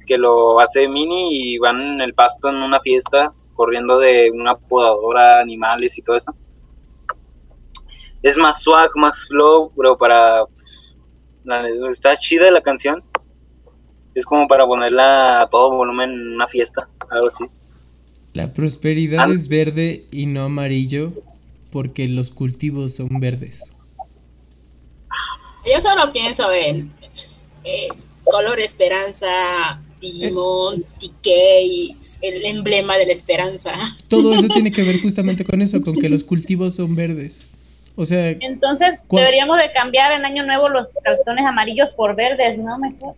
que lo hace mini y van en el pasto en una fiesta corriendo de una podadora, animales y todo eso. Es más swag, más flow, pero para... la está chida la canción. Es como para ponerla a todo volumen en una fiesta, algo así. La prosperidad es verde y no amarillo porque los cultivos son verdes. Yo solo pienso en eh, color esperanza, Digimon, TK, el emblema de la esperanza. Todo eso tiene que ver justamente con eso, con que los cultivos son verdes. O sea, Entonces ¿Cuál? deberíamos de cambiar en año nuevo los calzones amarillos por verdes, ¿no? Mejor.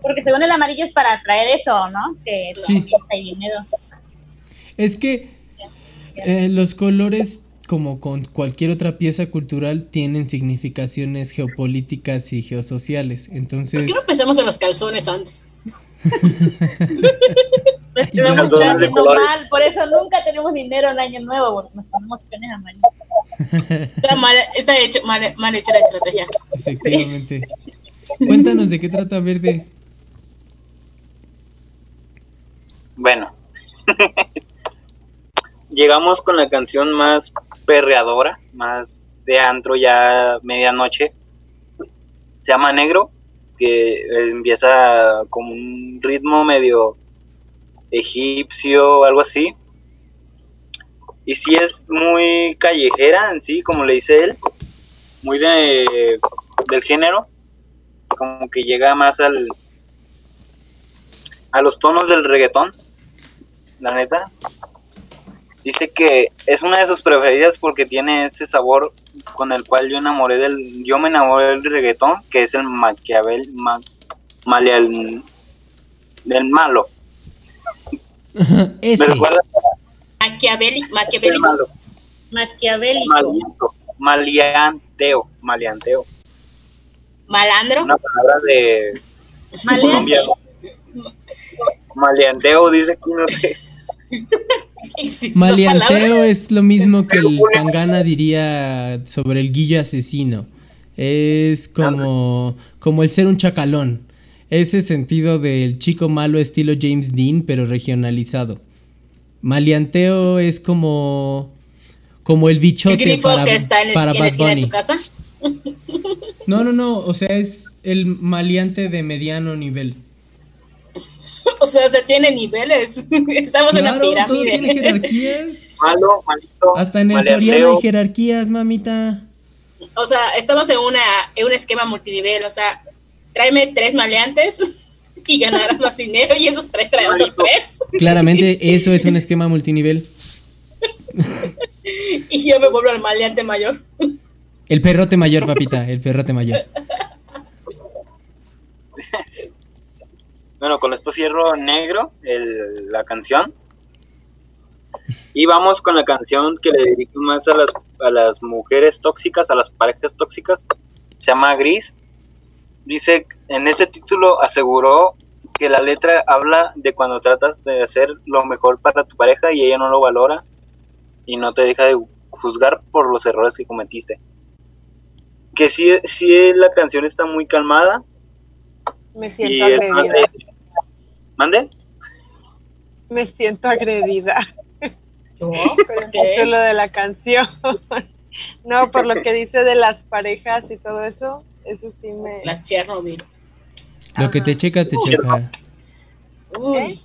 Porque según el amarillo es para atraer eso, ¿no? Que la Sí. dinero. es que eh, los colores, como con cualquier otra pieza cultural, tienen significaciones geopolíticas y geosociales. ¿Por Entonces, qué no pensamos en los calzones antes? estamos colores. mal, por eso nunca tenemos dinero en año nuevo, porque nos ponemos calzones amarillos. Está mal, está hecho, mal, mal hecha la estrategia. efectivamente. Cuéntanos de qué trata verde. Bueno. Llegamos con la canción más perreadora, más de antro ya medianoche. Se llama Negro, que empieza como un ritmo medio egipcio algo así. Y sí es muy callejera en sí, como le dice él, muy de del género, como que llega más al a los tonos del reggaetón, la neta. Dice que es una de sus preferidas porque tiene ese sabor con el cual yo enamoré del, yo me enamoré del reggaetón, que es el Maquiavel, ma, maleal- del malo. Ese. Me recuerda Maquiavélico. malo. Maquiavélico. Maliento, maleanteo, maleanteo. Malandro. Una palabra de Maleante. Colombia. Maleanteo dice aquí, no sé. ¿Existe esa Maleanteo palabra? es lo mismo que el Tangana diría sobre el guillo asesino. Es como, como el ser un chacalón. Ese sentido del chico malo estilo James Dean, pero regionalizado. Maleanteo es como, como el El bichote grifo para, que está en para en la Bad esquina de tu casa. No, no, no, o sea, es el maleante de mediano nivel. O sea, se tiene niveles. Estamos en una Claro, todo tiene pirámide. jerarquías. Malo, malito. Hasta en el. Soriano hay jerarquías, mamita. O sea, estamos en una en un esquema multinivel. O sea, tráeme tres maleantes y ganarás más dinero. Y esos tres traen otros tres. Claramente eso es un esquema multinivel. Y yo me vuelvo al maleante mayor. El perrote mayor, papita, el perrote mayor. Bueno, con esto cierro negro el- la canción. Y vamos con la canción que le dirijo más a las, a las mujeres tóxicas, a las parejas tóxicas. Se llama Gris. Dice, en ese título aseguró que la letra habla de cuando tratas de hacer lo mejor para tu pareja y ella no lo valora y no te deja de juzgar por los errores que cometiste. Que sí, sí la canción está muy calmada, Me y siento de- ¿Mande? Me siento agredida con ¿Por qué? título de la canción. No, por lo que dice de las parejas y todo eso, eso sí me... Las Chernobyl. Lo que te checa, te checa. Uy,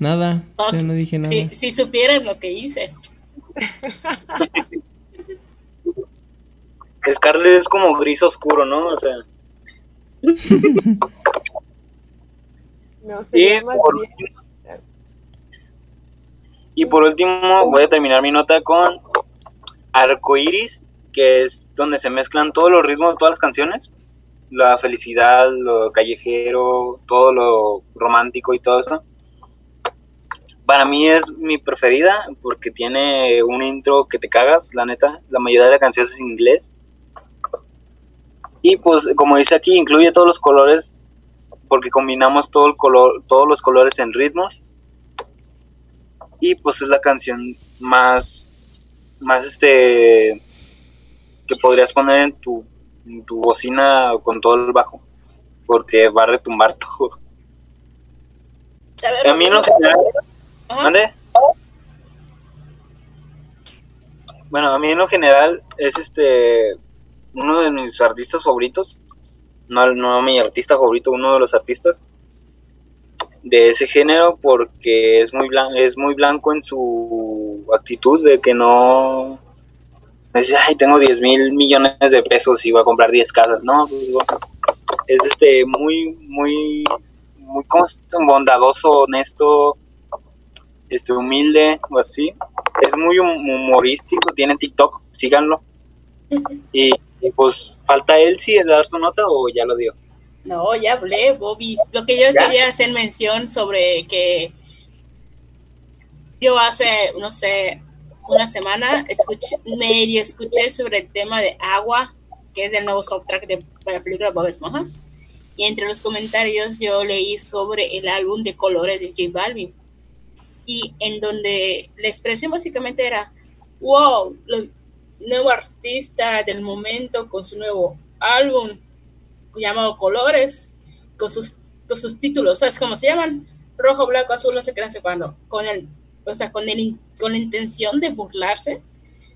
Nada, yo no dije nada. si, si supieran lo que hice. Scarlett es como gris oscuro, ¿no? O sea, No, y por, último, y por último voy a terminar mi nota con Arcoiris, que es donde se mezclan todos los ritmos de todas las canciones. La felicidad, lo callejero, todo lo romántico y todo eso. Para mí es mi preferida porque tiene un intro que te cagas, la neta. La mayoría de las canciones es en inglés. Y pues, como dice aquí, incluye todos los colores porque combinamos todo el color, todos los colores en ritmos. Y pues es la canción más, más este, que podrías poner en tu, en tu bocina con todo el bajo, porque va a retumbar todo. A mí en lo general. ¿mande? Bueno, a mí en lo general es este uno de mis artistas favoritos, no, no mi artista favorito, uno de los artistas de ese género porque es muy blanco, es muy blanco en su actitud de que no es, ay, tengo 10 mil millones de pesos y voy a comprar 10 casas, no, pues, bueno, es este muy, muy, muy ¿cómo se dice? bondadoso, honesto, este humilde o así, es muy hum- humorístico, tiene TikTok, síganlo. Y, y, pues falta él si es dar su nota o ya lo dio. No, ya hablé, Bobby. Lo que yo ¿Ya? quería hacer mención sobre que yo hace, no sé, una semana escuché, medio escuché sobre el tema de agua, que es el nuevo soundtrack de la película Bob Esponja. Y entre los comentarios yo leí sobre el álbum de colores de J Balvin. Y en donde la expresión básicamente era, wow, lo- nuevo artista del momento con su nuevo álbum llamado Colores, con sus, con sus títulos, ¿sabes cómo se llaman? Rojo, blanco, azul, no sé qué, no sé cuándo. Con el, o sea, con, el, con la intención de burlarse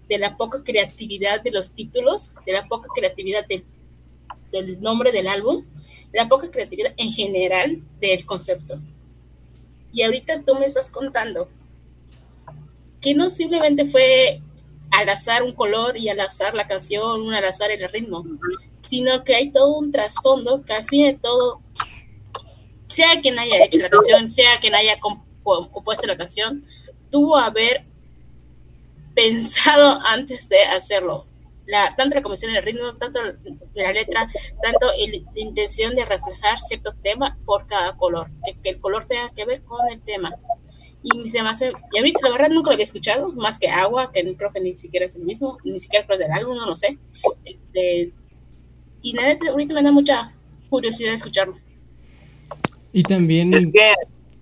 de la poca creatividad de los títulos, de la poca creatividad del, del nombre del álbum, la poca creatividad en general del concepto. Y ahorita tú me estás contando que no simplemente fue al azar un color y al azar la canción, al azar el ritmo, sino que hay todo un trasfondo que al fin de todo, sea quien haya hecho la canción, sea quien haya compu- compuesto la canción, tuvo a haber pensado antes de hacerlo. La, tanto la composición del ritmo, tanto de la letra, tanto la intención de reflejar cierto tema por cada color, que el color tenga que ver con el tema. Y se me hace, y ahorita la verdad nunca lo había escuchado, más que agua, que creo que ni siquiera es el mismo, ni siquiera creo del álbum, no lo sé. Este, y nada, ahorita me da mucha curiosidad escucharlo. Y también Es que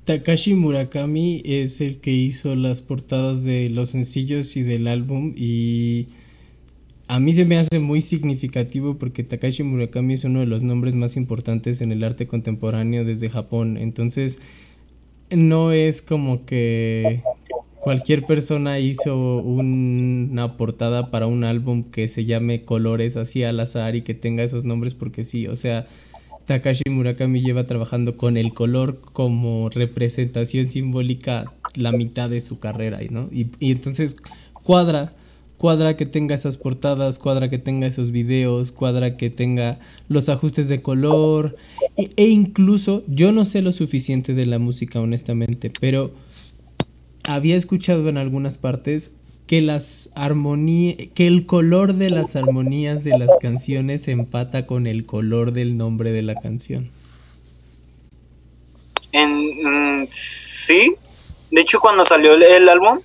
Takashi Murakami es el que hizo las portadas de los sencillos y del álbum y a mí se me hace muy significativo porque Takashi Murakami es uno de los nombres más importantes en el arte contemporáneo desde Japón. Entonces, no es como que cualquier persona hizo un- una portada para un álbum que se llame Colores así al azar y que tenga esos nombres porque sí, o sea, Takashi Murakami lleva trabajando con el color como representación simbólica la mitad de su carrera, ¿no? Y entonces cuadra, cuadra que tenga esas portadas, cuadra que tenga esos videos, cuadra que tenga los ajustes de color e, e incluso yo no sé lo suficiente de la música honestamente, pero había escuchado en algunas partes que las armonías, que el color de las armonías de las canciones empata con el color del nombre de la canción. En, mm, sí, de hecho cuando salió el álbum,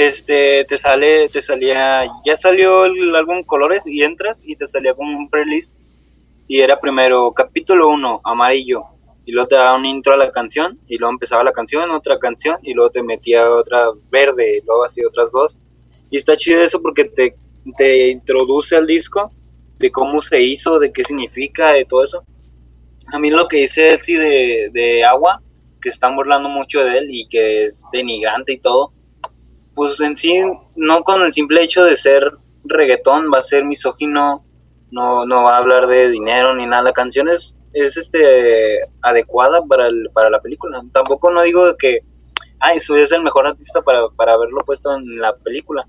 este, te sale, te salía, ya salió el álbum Colores y entras y te salía como un playlist y era primero capítulo 1, amarillo, y luego te daba un intro a la canción y luego empezaba la canción, otra canción y luego te metía otra verde y luego así otras dos. Y está chido eso porque te, te introduce al disco de cómo se hizo, de qué significa, de todo eso. A mí lo que dice Elsie de, de Agua, que están burlando mucho de él y que es denigrante y todo, pues en sí, no con el simple hecho de ser reggaetón, va a ser misógino, no, no va a hablar de dinero ni nada. La canción es, es este, adecuada para, el, para la película. Tampoco no digo que, ay, soy es el mejor artista para, para haberlo puesto en la película.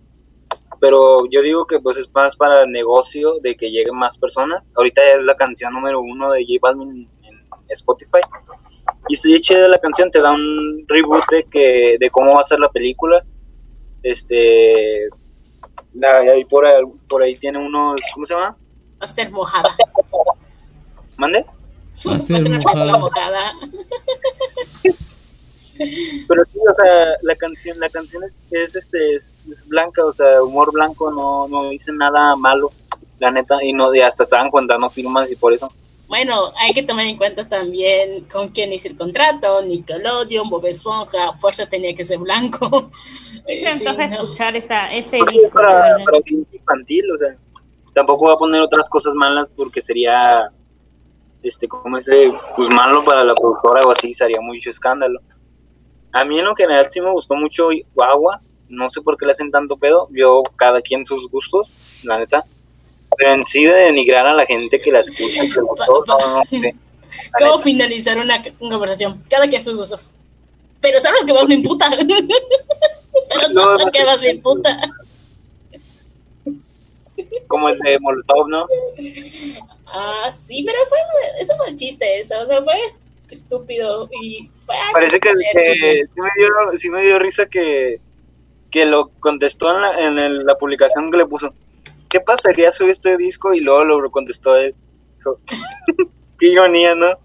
Pero yo digo que pues es más para el negocio de que lleguen más personas. Ahorita ya es la canción número uno de J Balvin en Spotify. Y si chida la canción, te da un reboot de, que, de cómo va a ser la película. Este. ahí por, ahí, por ahí tiene unos. ¿Cómo se llama? Va a ser mojada. ¿Mande? Va a ser mojada. Pero sí, o sea, la canción, la canción es, es, este, es, es blanca, o sea, humor blanco, no, no dice nada malo, la neta, y no, y hasta estaban contando firmas y por eso. Bueno, hay que tomar en cuenta también con quién hizo el contrato, Nickelodeon, Bob Esponja, Fuerza tenía que ser blanco. Eh, sí, Entonces no. escuchar esa, ese Pues disco. para, ¿no? para infantil, o sea, tampoco va a poner otras cosas malas porque sería, este, como ese, pues malo para la productora o así, sería mucho escándalo. A mí en lo general sí me gustó mucho Agua, no sé por qué le hacen tanto pedo, yo cada quien sus gustos, la neta, pero en sí de denigrar a la gente que la escucha, que le gustó, no, no, no sé. ¿Cómo neta. finalizar una, una conversación? Cada quien sus gustos. Pero ¿sabes lo que más me imputa? Pero No, ¿sabes no lo que más me imputa? Como el de Molotov, ¿no? Ah, sí, pero fue, eso fue el chiste, eso, o sea, fue estúpido y fue... Parece que, que sí, me dio, sí me dio risa que, que lo contestó en, la, en el- la publicación que le puso. ¿Qué pasaría si este disco? Y luego lo contestó él. Dijo, Qué ironía, ¿no?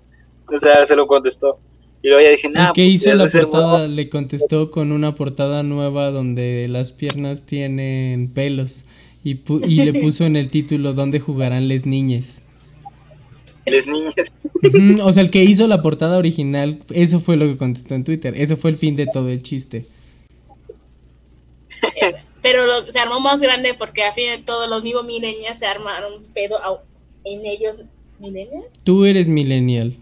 O sea, se lo contestó. Y luego ya dije, nah, que pues, hizo la portada modo". le contestó con una portada nueva donde las piernas tienen pelos y, pu- y le puso en el título ¿Dónde jugarán les niñes? Les niñas. O sea, el que hizo la portada original, eso fue lo que contestó en Twitter. Eso fue el fin de todo el chiste. Pero lo- se armó más grande porque a fin de todo los mismos milenias se armaron pedo a- en ellos. ¿Milenias? Tú eres millennial.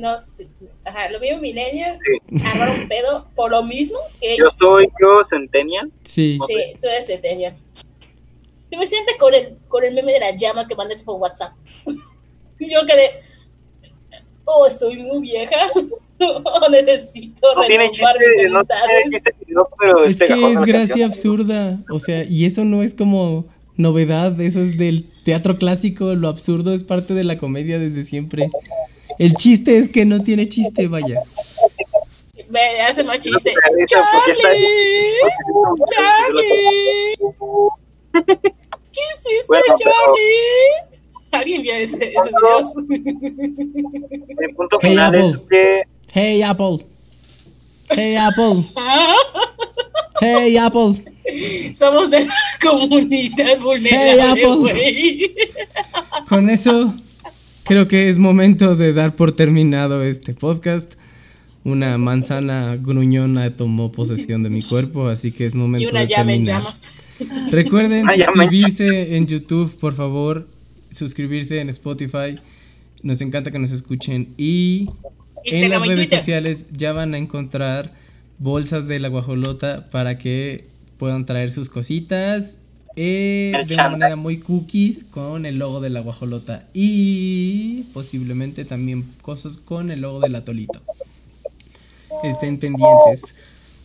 No sé. Ajá, los mismos milenias armaron pedo por lo mismo que Yo soy yo, Centennial. Sí. Sí, tú eres centennial. Tú me sientes con el, con el meme de las llamas que mandas por WhatsApp. Yo quedé. Oh, estoy muy vieja. Oh, necesito No tiene chiste, mis no tiene amistades. chiste, video, pero Es que es gracia absurda. O sea, y eso no es como novedad. Eso es del teatro clásico. Lo absurdo es parte de la comedia desde siempre. El chiste es que no tiene chiste, vaya. Me hace más chiste. ¡Charlie! ¡Charlie! ¿Qué hiciste, Bueno, Charlie? ¿Alguien vio ese, ese video? Mi punto Hey, final Apple. es que Hey, Apple. Hey Apple. Hey Apple. Somos de la comunidad vulnerable, Apple. güey. Con eso creo que es momento de dar por terminado este podcast. Una manzana gruñona tomó posesión de mi cuerpo, así que es Y momento una de llave en terminar. llamas. Recuerden Una llama. suscribirse en YouTube, por favor. Suscribirse en Spotify. Nos encanta que nos escuchen. Y en Instagram las y redes Twitter. sociales ya van a encontrar bolsas de la guajolota para que puedan traer sus cositas eh, de una manera muy cookies con el logo de la guajolota y posiblemente también cosas con el logo del atolito. Estén pendientes.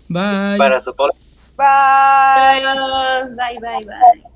Bye. Para su Bye. Bye, bye, bye.